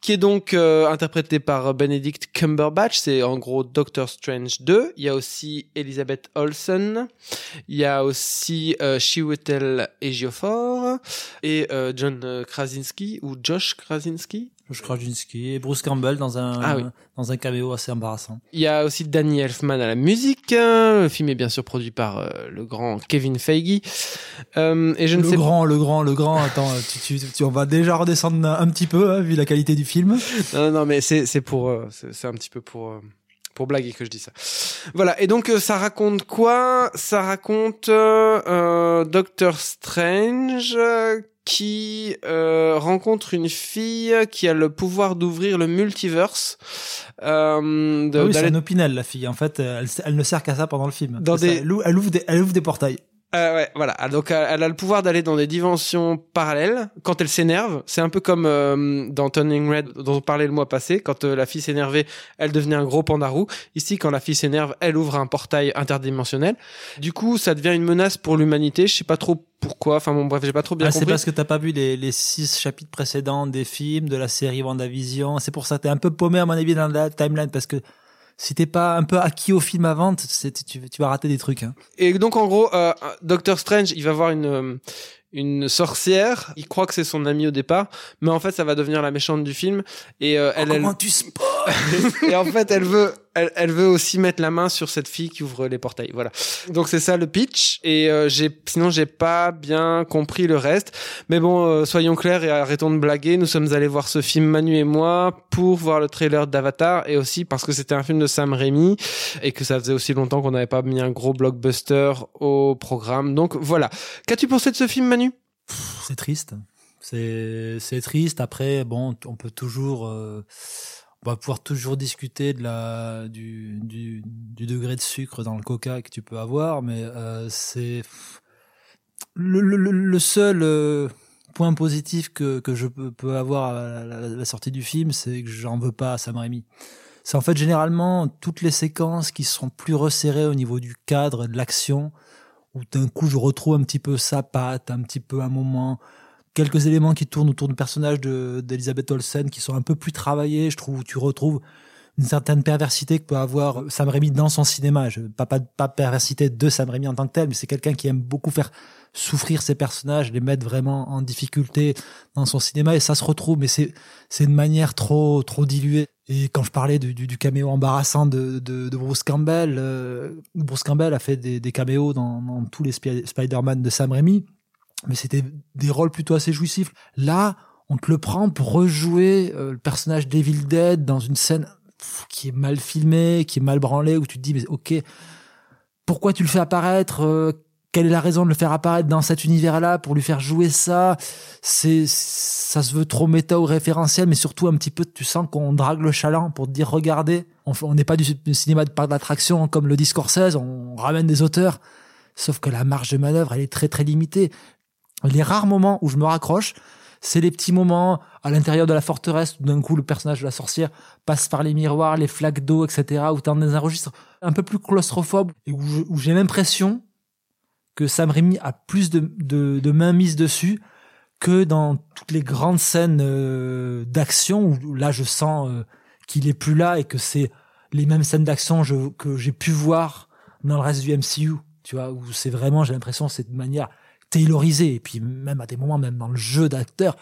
qui est donc euh, interprété par Benedict Cumberbatch, c'est en gros Doctor Strange 2. Il y a aussi Elizabeth Olsen, il y a aussi euh, Chiwetel et euh, John Krasinski ou Josh Krasinski. Josh Krasinski et Bruce Campbell dans un Ah oui. dans un caméo assez embarrassant. Il y a aussi Danny Elfman à la musique. Le film est bien sûr produit par euh, le grand Kevin Feige. Euh, et je ne le sais grand, le grand, le grand. Attends, tu, tu, tu- on va déjà redescendre un, un petit peu hein, vu la qualité du film. Non, non, mais c'est c'est pour euh, c'est c'est un petit peu pour pour blaguer que je dis ça. Voilà. Et donc euh, ça raconte quoi? Ça raconte euh, euh, Doctor Strange euh, qui euh, rencontre une fille qui a le pouvoir d'ouvrir le multiverse. Euh, de- Ah oui, c'est un opinel la fille. En fait, elle, elle ne sert qu'à ça pendant le film. Dans C'est ça, des- elle, ouvre, elle ouvre des, elle ouvre des portails. Euh, ouais, voilà. Ah, Donc elle a le pouvoir d'aller dans des dimensions parallèles quand elle s'énerve. C'est un peu comme euh, dans Turning Red dont on parlait le mois passé. Quand euh, la fille s'énervait, elle devenait un gros pandarou. Ici, quand la fille s'énerve, elle ouvre un portail interdimensionnel. Du coup, ça devient une menace pour l'humanité. Je sais pas trop pourquoi. Enfin bon, bref, j'ai pas trop bien Ah, c'est compris. parce que t'as pas vu les, les six chapitres précédents des films, de la série WandaVision. C'est pour ça que t'es un peu paumé à mon avis dans la timeline parce que si t'es pas un peu acquis au film avant, tu, tu vas rater des trucs. Hein. Et donc en gros, euh, Doctor Strange, il va voir une euh, une sorcière. Il croit que c'est son amie au départ, mais en fait, ça va devenir la méchante du film. Et euh, elle, elle, Comment tu spoil *laughs* et en fait, elle veut, elle, elle veut aussi mettre la main sur cette fille qui ouvre les portails. Voilà. Donc c'est ça le pitch. Et euh, j'ai, sinon j'ai pas bien compris le reste. Mais bon, euh, soyons clairs et arrêtons de blaguer. Nous sommes allés voir ce film Manu et moi pour voir le trailer d'Avatar et aussi parce que c'était un film de Sam Raimi et que ça faisait aussi longtemps qu'on n'avait pas mis un gros blockbuster au programme. Donc voilà. Qu'as-tu pensé de ce film, Manu? C'est triste. C'est triste. Après, bon, on peut toujours, euh, on va pouvoir toujours discuter de la du, du degré de sucre dans le Coca que tu peux avoir, mais euh, c'est le, seul euh, point positif que que je peux, peux avoir à la, la sortie du film, c'est que j'en veux pas à Sam Raimi. C'est en fait généralement toutes les séquences qui sont plus resserrées au niveau du cadre, de l'action, où d'un coup je retrouve un petit peu sa patte, un petit peu un moment, quelques éléments qui tournent autour du personnage de d'Elisabeth Olsen qui sont un peu plus travaillés, je trouve, où tu retrouves une certaine perversité que peut avoir Sam Raimi dans son cinéma. Je, pas, pas, pas perversité de Sam Raimi en tant que tel, mais c'est quelqu'un qui aime beaucoup faire souffrir ses personnages, les mettre vraiment en difficulté dans son cinéma et ça se retrouve, mais c'est c'est une manière trop trop diluée. Et quand je parlais du, caméo embarrassant de, Bruce Campbell, euh, Bruce Campbell a fait des, caméos dans, tous les Spi- Spider-Man de Sam Raimi, mais c'était des rôles plutôt assez jouissifs. Là, on te le prend pour rejouer euh, le personnage d'Evil Dead dans une scène qui est mal filmée, qui est mal branlée, où tu te dis, mais ok, pourquoi tu le fais apparaître euh, quelle est la raison de le faire apparaître dans cet univers-là pour lui faire jouer ça? C'est ça se veut trop méta ou référentiel, mais surtout un petit peu tu sens qu'on drague le chaland pour te dire regardez, on n'est pas du, cinéma de parc d'attraction comme le dit Scorsese, on ramène des auteurs, sauf que la marge de manœuvre elle est très très limitée. Les rares moments où je me raccroche, c'est les petits moments à l'intérieur de la forteresse où d'un coup le personnage de la sorcière passe par les miroirs, les flaques d'eau, etc. Où t'es dans un registre un peu plus claustrophobe et où j'ai l'impression que Sam Raimi a plus de, de, de main mise dessus que dans toutes les grandes scènes euh, d'action où là je sens euh, qu'il est plus là et que c'est les mêmes scènes d'action que j'ai pu voir dans le reste du MCU tu vois où c'est vraiment j'ai l'impression c'est de manière taylorisée. Et puis même à des moments même dans le jeu d'acteur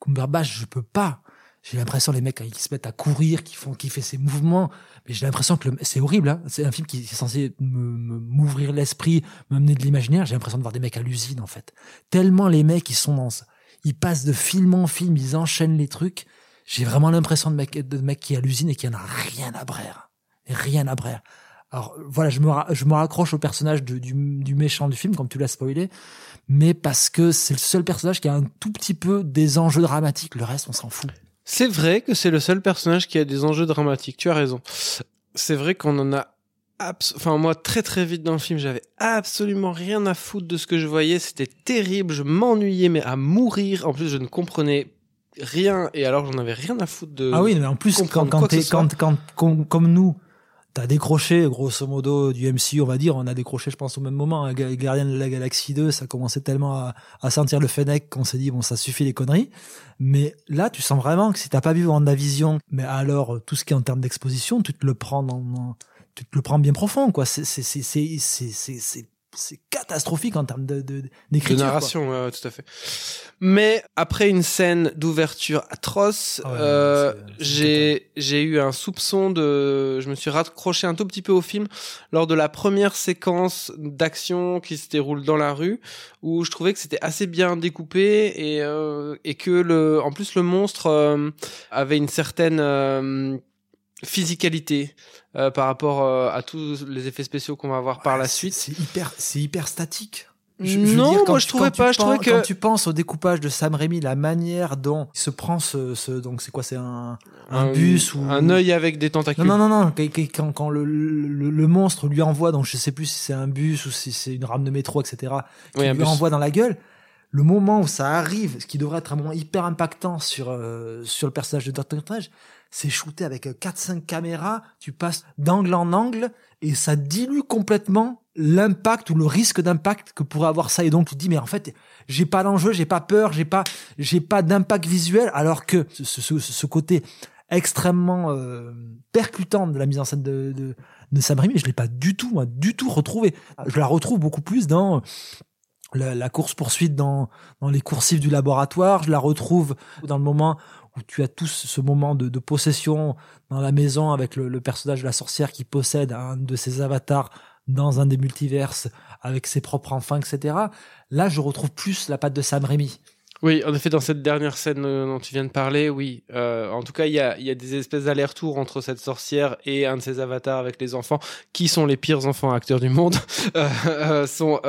Cumberbatch je peux pas. J'ai l'impression les mecs ils se mettent à courir qui font qui fait ses mouvements mais j'ai l'impression que c'est horrible hein. c'est un film qui est censé m'ouvrir l'esprit m'amener de l'imaginaire. J'ai l'impression de voir des mecs à l'usine en fait. Tellement les mecs ils sont dans ce- ils passent de film en film ils enchaînent les trucs. J'ai vraiment l'impression de mec de mec qui est à l'usine et qui en a rien à braire. Rien à braire. Alors voilà je me je me raccroche au personnage du, du méchant du film comme tu l'as spoilé. Mais parce que c'est le seul personnage qui a un tout petit peu des enjeux dramatiques. Le reste on s'en fout C'est vrai que c'est le seul personnage qui a des enjeux dramatiques. Tu as raison. C'est vrai qu'on en a enfin moi très très vite dans le film, j'avais absolument rien à foutre de ce que je voyais, c'était terrible, je m'ennuyais mais à mourir. En plus, je ne comprenais rien et alors j'en avais rien à foutre de Ah oui, mais en plus, quand, quand, quand, quand, comme, comme nous, t'as décroché, grosso modo, du MCU, on va dire, on a décroché, je pense, au même moment. hein, Ga- Gardien de la Galaxie 2, ça commençait tellement à, à sentir le Fennec qu'on s'est dit, bon, ça suffit les conneries. Mais là, tu sens vraiment que si t'as pas vu WandaVision, mais alors, tout ce qui est en termes d'exposition, tu te le prends dans- tu te le prends bien profond, quoi. C'est, c'est, c'est, c'est, c'est, catastrophique en termes de, de, de d'écriture. quoi. narration, ouais, ouais, tout à fait. Mais après une scène d'ouverture atroce, Ah ouais, euh, c'est- c'est j'ai j'ai eu un soupçon de, je me suis raccroché un tout petit peu au film lors de la première séquence d'action qui se déroule dans la rue, où je trouvais que c'était assez bien découpé et euh, et que le, en plus le monstre euh, avait une certaine physicalité euh, par rapport euh, à tous les effets spéciaux qu'on va voir par la suite. C'est hyper, c'est hyper statique. Non, moi, je trouvais pas, je trouvais que- quand tu penses au découpage de Sam Raimi, la manière dont il se prend ce, ce donc c'est quoi, c'est un, un, bus ou un œil avec des tentacules. Non, non, non, non. Quand, quand- quand le, le, le monstre lui envoie, donc je sais plus si c'est un bus ou si c'est une rame de métro, etc., qui Oui, un lui bus. envoie dans la gueule, le moment où ça arrive, ce qui devrait être un moment hyper impactant sur, euh, sur le personnage de Doctor Strange, c'est shooté avec 4-5 caméras, tu passes d'angle en angle, et ça dilue complètement l'impact ou le risque d'impact que pourrait avoir ça. Et donc tu te dis, mais en fait, j'ai pas d'enjeu, j'ai pas peur, j'ai pas, j'ai pas d'impact visuel, alors que ce, côté extrêmement euh, percutant de la mise en scène de, de, de Sam je l'ai pas du tout, moi, du tout retrouvé. Je la retrouve beaucoup plus dans la, la course poursuite dans, dans les coursives du laboratoire. Je la retrouve dans le moment tu as tous ce moment de, possession dans la maison avec le, personnage de la sorcière qui possède un de ses avatars dans un des multiverses avec ses propres enfants, etc. Là, je retrouve plus la patte de Sam Raimi. Oui, en effet, dans cette dernière scène euh, dont tu viens de parler, oui. Euh, en tout cas, il y a, des espèces d'allers-retours entre cette sorcière et un de ses avatars avec les enfants, qui sont les pires enfants acteurs du monde, *laughs* euh, sont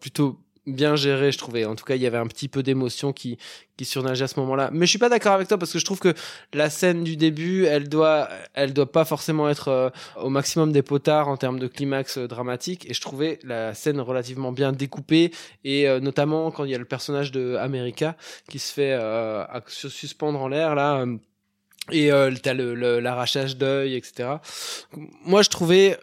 plutôt bien gérés, je trouvais. En tout cas, il y avait un petit peu d'émotion qui qui surnageait à ce moment-là. Mais je suis pas d'accord avec toi parce que je trouve que la scène du début, elle doit, elle doit pas forcément être euh, au maximum des potards en termes de climax euh, dramatique. Et je trouvais la scène relativement bien découpée et euh, notamment quand il y a le personnage de America qui se fait euh, à- se suspendre en l'air là. et t'as le- l'arrachage d'œil, etc. Moi, je trouvais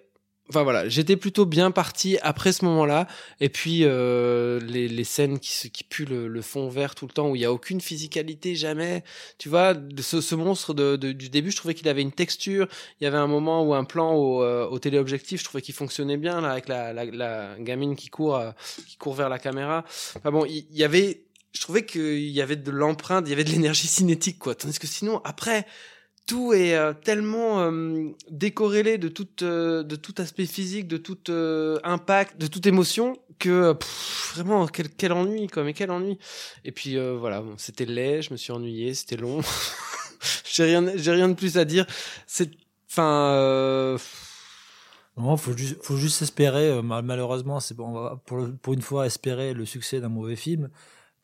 Enfin voilà, j'étais plutôt bien parti après ce moment-là. Et puis euh, les, les scènes qui, qui puent le, le fond vert tout le temps, où il y a aucune physicalité, jamais. Tu vois, ce, ce monstre de, de- du début, je trouvais qu'il avait une texture. Il y avait un moment où un plan au, euh, au téléobjectif, je trouvais qu'il fonctionnait bien là avec la, la, la gamine qui court, euh, qui court vers la caméra. Enfin bon, il, il y avait, je trouvais qu'il y avait de l'empreinte, il y avait de l'énergie cinétique quoi. Tandis que sinon après tout est euh, tellement euh, décorrélé de tout euh, de tout aspect physique, de tout impact, de toute émotion que pff, vraiment quel quel ennui quoi, mais quel ennui. Et puis euh, voilà, bon, c'était laid, je me suis ennuyé, c'était long. *laughs* j'ai rien j'ai rien de plus à dire. C'est enfin euh, Non, faut juste, faut juste espérer. mal- malheureusement, c'est bon. On va pour, pour une fois espérer le succès d'un mauvais film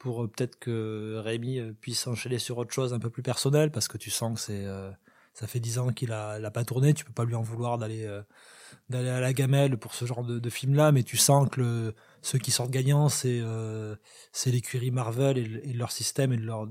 pour euh, peut-être que Rémi euh, puisse enchaîner sur autre chose un peu plus personnel parce que tu sens que c'est euh, ça fait dix ans qu'il a, pas tourné. Tu peux pas lui en vouloir d'aller d'aller à la gamelle pour ce genre de, film là, mais tu sens que ceux qui sortent gagnants c'est euh, c'est l'écurie Marvel et, et leur système et leur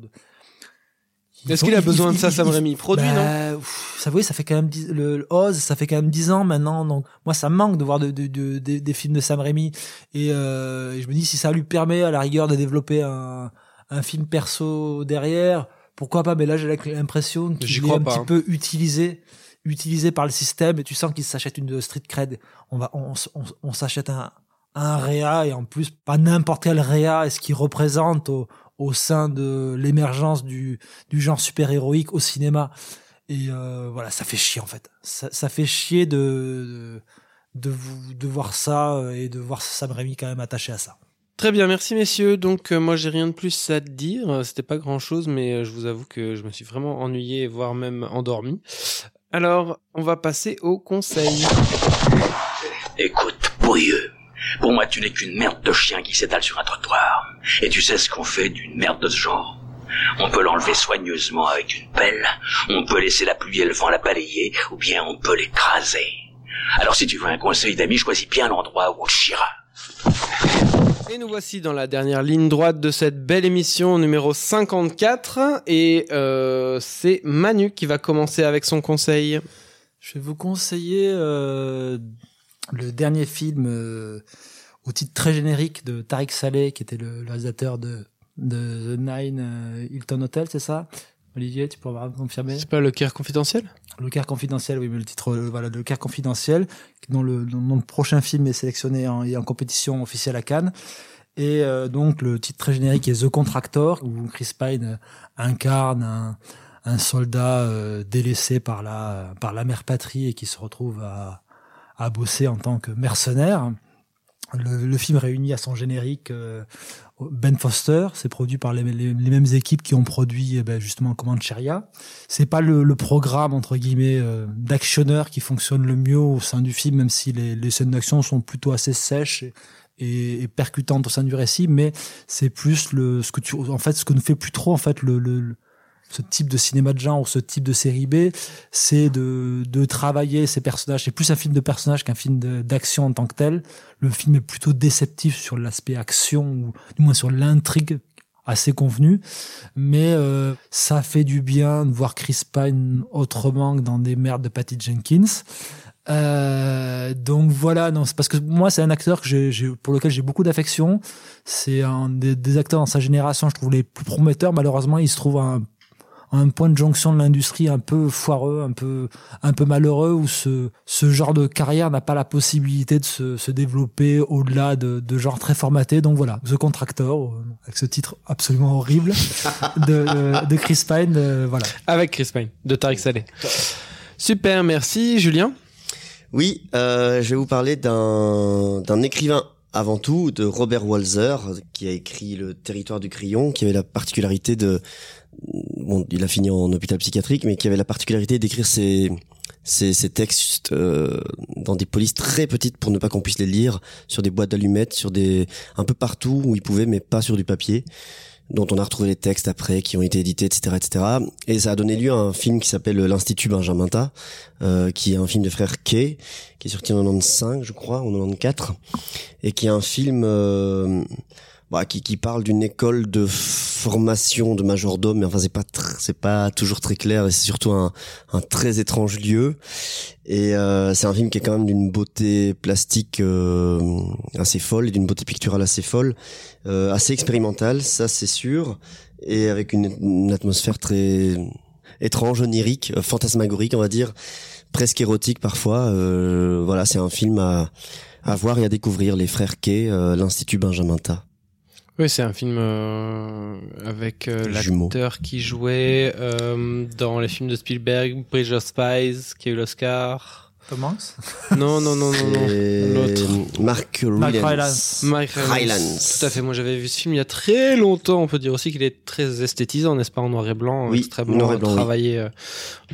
Est-ce qu'il a besoin ils- de ça, Sam Raimi produit, bah, pff, Ça, oui, ça fait quand même dix- le, le Oz, ça fait quand même 10 ans maintenant. Donc, moi, ça me manque de voir de, de, de- de- des films de Sam Raimi. Et, euh, et je me dis, si ça lui permet, à la rigueur, de développer un, un film perso derrière, pourquoi pas? Mais là, j'ai l'impression qu'il est un pas, petit hein. peu utilisé utilisé par le système et tu sens qu'il s'achète une street cred. On va, on, s- on, on s'achète un, un réa et en plus pas n'importe quel réa et ce qu'il représente au, au sein de l'émergence du, du genre super héroïque au cinéma. Et euh, voilà, ça fait chier en fait. Ça, ça fait chier de, de, de, vous- de voir ça euh, et de voir Sam Raimi quand même attaché à ça. Très bien, merci messieurs. Donc euh, moi j'ai rien de plus à te dire. Euh, C'était pas grand chose, mais je vous avoue que je me suis vraiment ennuyé, voire même endormi. Alors, on va passer au conseil. Écoute, pourrieux. Pour moi, tu n'es qu'une merde de chien qui s'étale sur un trottoir. Et tu sais ce qu'on fait d'une merde de ce genre On peut l'enlever soigneusement avec une pelle, on peut laisser la pluie et le vent la balayer, ou bien on peut l'écraser. Alors si tu veux un conseil d'ami, choisis bien l'endroit où on chira. Et nous voici dans la dernière ligne droite de cette belle émission numéro 54 et euh, c'est Manu qui va commencer avec son conseil. Je vais vous conseiller euh, le dernier film euh, au titre très générique de Tariq Saleh, qui était le, le réalisateur de, de The Nine euh, Hilton Hotel, c'est ça? Olivier, tu pourras me confirmer? C'est pas le Caire confidentiel? Le Caire confidentiel, oui, mais le titre, euh, voilà, le Caire confidentiel, dont le, dont le prochain film est sélectionné en, et en compétition officielle à Cannes. Et euh, donc le titre très générique est The Contractor, où Chris Pine euh, incarne un, un soldat euh, délaissé par la par la mère patrie et qui se retrouve à, à bosser en tant que mercenaire. Le, film réunit à son générique euh, Ben Foster, c'est produit par les, mêmes équipes qui ont produit eh ben, justement Comancheria. C'est pas le, programme entre guillemets euh, d'actionneur qui fonctionne le mieux au sein du film, même si les, scènes d'action sont plutôt assez sèches et, et, percutantes au sein du récit, mais c'est plus ce que tu en fait ce que ne fait plus trop en fait le- ce type de cinéma de genre ou ce type de série B, c'est de, de travailler ces personnages. C'est plus un film de personnages qu'un film d'action en tant que tel. Le film est plutôt déceptif sur l'aspect action ou du moins sur l'intrigue assez convenue, mais euh, ça fait du bien de voir Chris Pine autrement que dans des merdes de Patty Jenkins. Euh, donc voilà, non, parce que moi c'est un acteur que j'ai, pour lequel j'ai beaucoup d'affection. C'est un des, acteurs dans sa génération, je trouve les plus prometteurs. Malheureusement, il se trouve un, un point de jonction de l'industrie un peu foireux, un peu un peu malheureux, où ce ce genre de carrière n'a pas la possibilité de se, se développer au-delà de, de genres très formatés. Donc voilà, The Contractor, euh, avec ce titre absolument horrible *laughs* de, de Chris Pine, euh, voilà. Avec Chris Pine de Tariq Saleh. Super, merci Julien? Oui, euh, je vais vous parler d'un d'un écrivain avant tout, de Robert Walzer, qui a écrit Le Territoire du Crayon, qui avait la particularité de, bon, il a fini en hôpital psychiatrique, mais qui avait la particularité d'écrire ses ses, ses textes euh, dans des polices très petites pour ne pas qu'on puisse les lire, sur des boîtes d'allumettes, sur des un peu partout où il pouvait, mais pas sur du papier dont on a retrouvé les textes après, qui ont été édités, etc., etc. Et ça a donné lieu à un film qui s'appelle l'Institut Benjamin Ta, euh, qui est un film de frère Kay, qui est sorti en 95, je crois, en 94, et qui est un film euh, bah, qui, qui parle d'une école de formation de majordome, mais enfin c'est pas c'est pas toujours très clair, et c'est surtout un, un très étrange lieu. Et euh, c'est un film qui est quand même d'une beauté plastique euh, assez folle et d'une beauté picturale assez folle, euh, assez expérimentale, ça c'est sûr, et avec une, une atmosphère très étrange, onirique, euh, fantasmagorique, on va dire, presque érotique parfois. Euh, voilà, c'est un film à, à voir et à découvrir. Les frères Kay, euh, l'Institut Benjamin Ta. Oui, c'est un film euh, avec euh, l'acteur qui jouait euh, dans les films de Spielberg, Bridge of Spies, qui a eu l'Oscar. Tom Hanks *laughs* Non, non, non, non, non. L'autre. Mark Mark Rylance. Mike Rylance. Tout à fait. Moi, j'avais vu ce film il y a très longtemps. On peut dire aussi qu'il est très esthétisant, n'est-ce pas, en noir et blanc, Oui, extrêmement noir et blanc, oui. travaillé euh,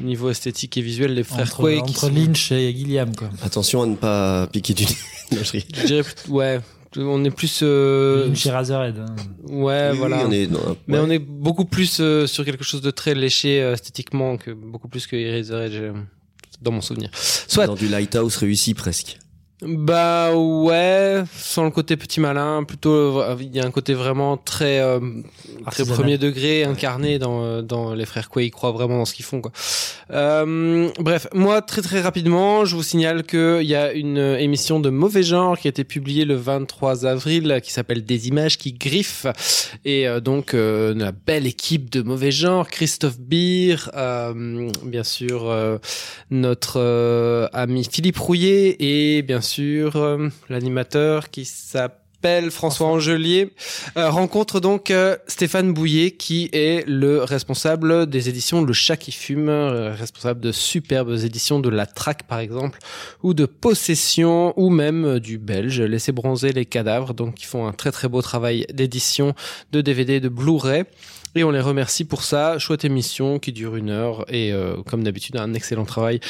au niveau esthétique et visuel. Les frères entre, Quay, qui entre sont- Lynch et Gilliam, quoi. Attention à ne pas piquer du nez. *laughs* Je dirais, plus- ouais, on est plus, euh, et Razorhead. hein. ouais, Oui, voilà. oui, on est dans un- Mais on est beaucoup plus euh, sur quelque chose de très léché euh, esthétiquement que beaucoup plus que Eraserhead euh, dans mon souvenir. Soit dans du lighthouse réussi presque. Bah ouais, sans le côté petit malin, plutôt euh, il y a un côté vraiment très euh, très premier degré incarné dans euh, dans les frères Quay, ils croient vraiment dans ce qu'ils font quoi. Euh, bref, moi très très rapidement, je vous signale que il y a une euh, émission de mauvais genre qui a été publiée le 23 avril qui s'appelle Des images qui griffent et euh, donc euh, la belle équipe de mauvais genre, Christophe Beer, euh, bien sûr euh, notre euh, ami Philippe Rouillet et bien sûr euh, l'animateur qui s'appelle François Angelier. Euh, rencontre donc euh, Stéphane Bouillet qui est le responsable des éditions Le Chat qui fume, responsable de superbes éditions de La Traque par exemple ou de Possession ou même du Belge Laissez bronzer les cadavres. Donc ils font un très très beau travail d'édition de DVD de Blu-ray et on les remercie pour ça. Chouette émission qui dure une heure et euh, comme d'habitude un excellent travail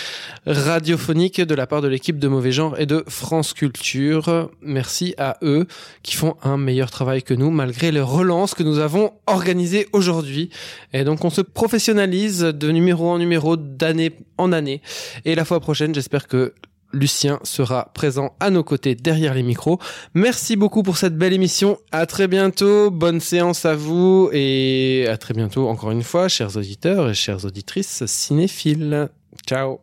radiophonique de la part de l'équipe de Mauvais Genre et de France Culture. Merci à eux qui font un meilleur travail que nous malgré les relances que nous avons organisées aujourd'hui. Et donc on se professionnalise de numéro en numéro, d'année en année. Et la fois prochaine, j'espère que Lucien sera présent à nos côtés derrière les micros. Merci beaucoup pour cette belle émission. À très bientôt. Bonne séance à vous et à très bientôt encore une fois, chers auditeurs et chères auditrices cinéphiles. Ciao.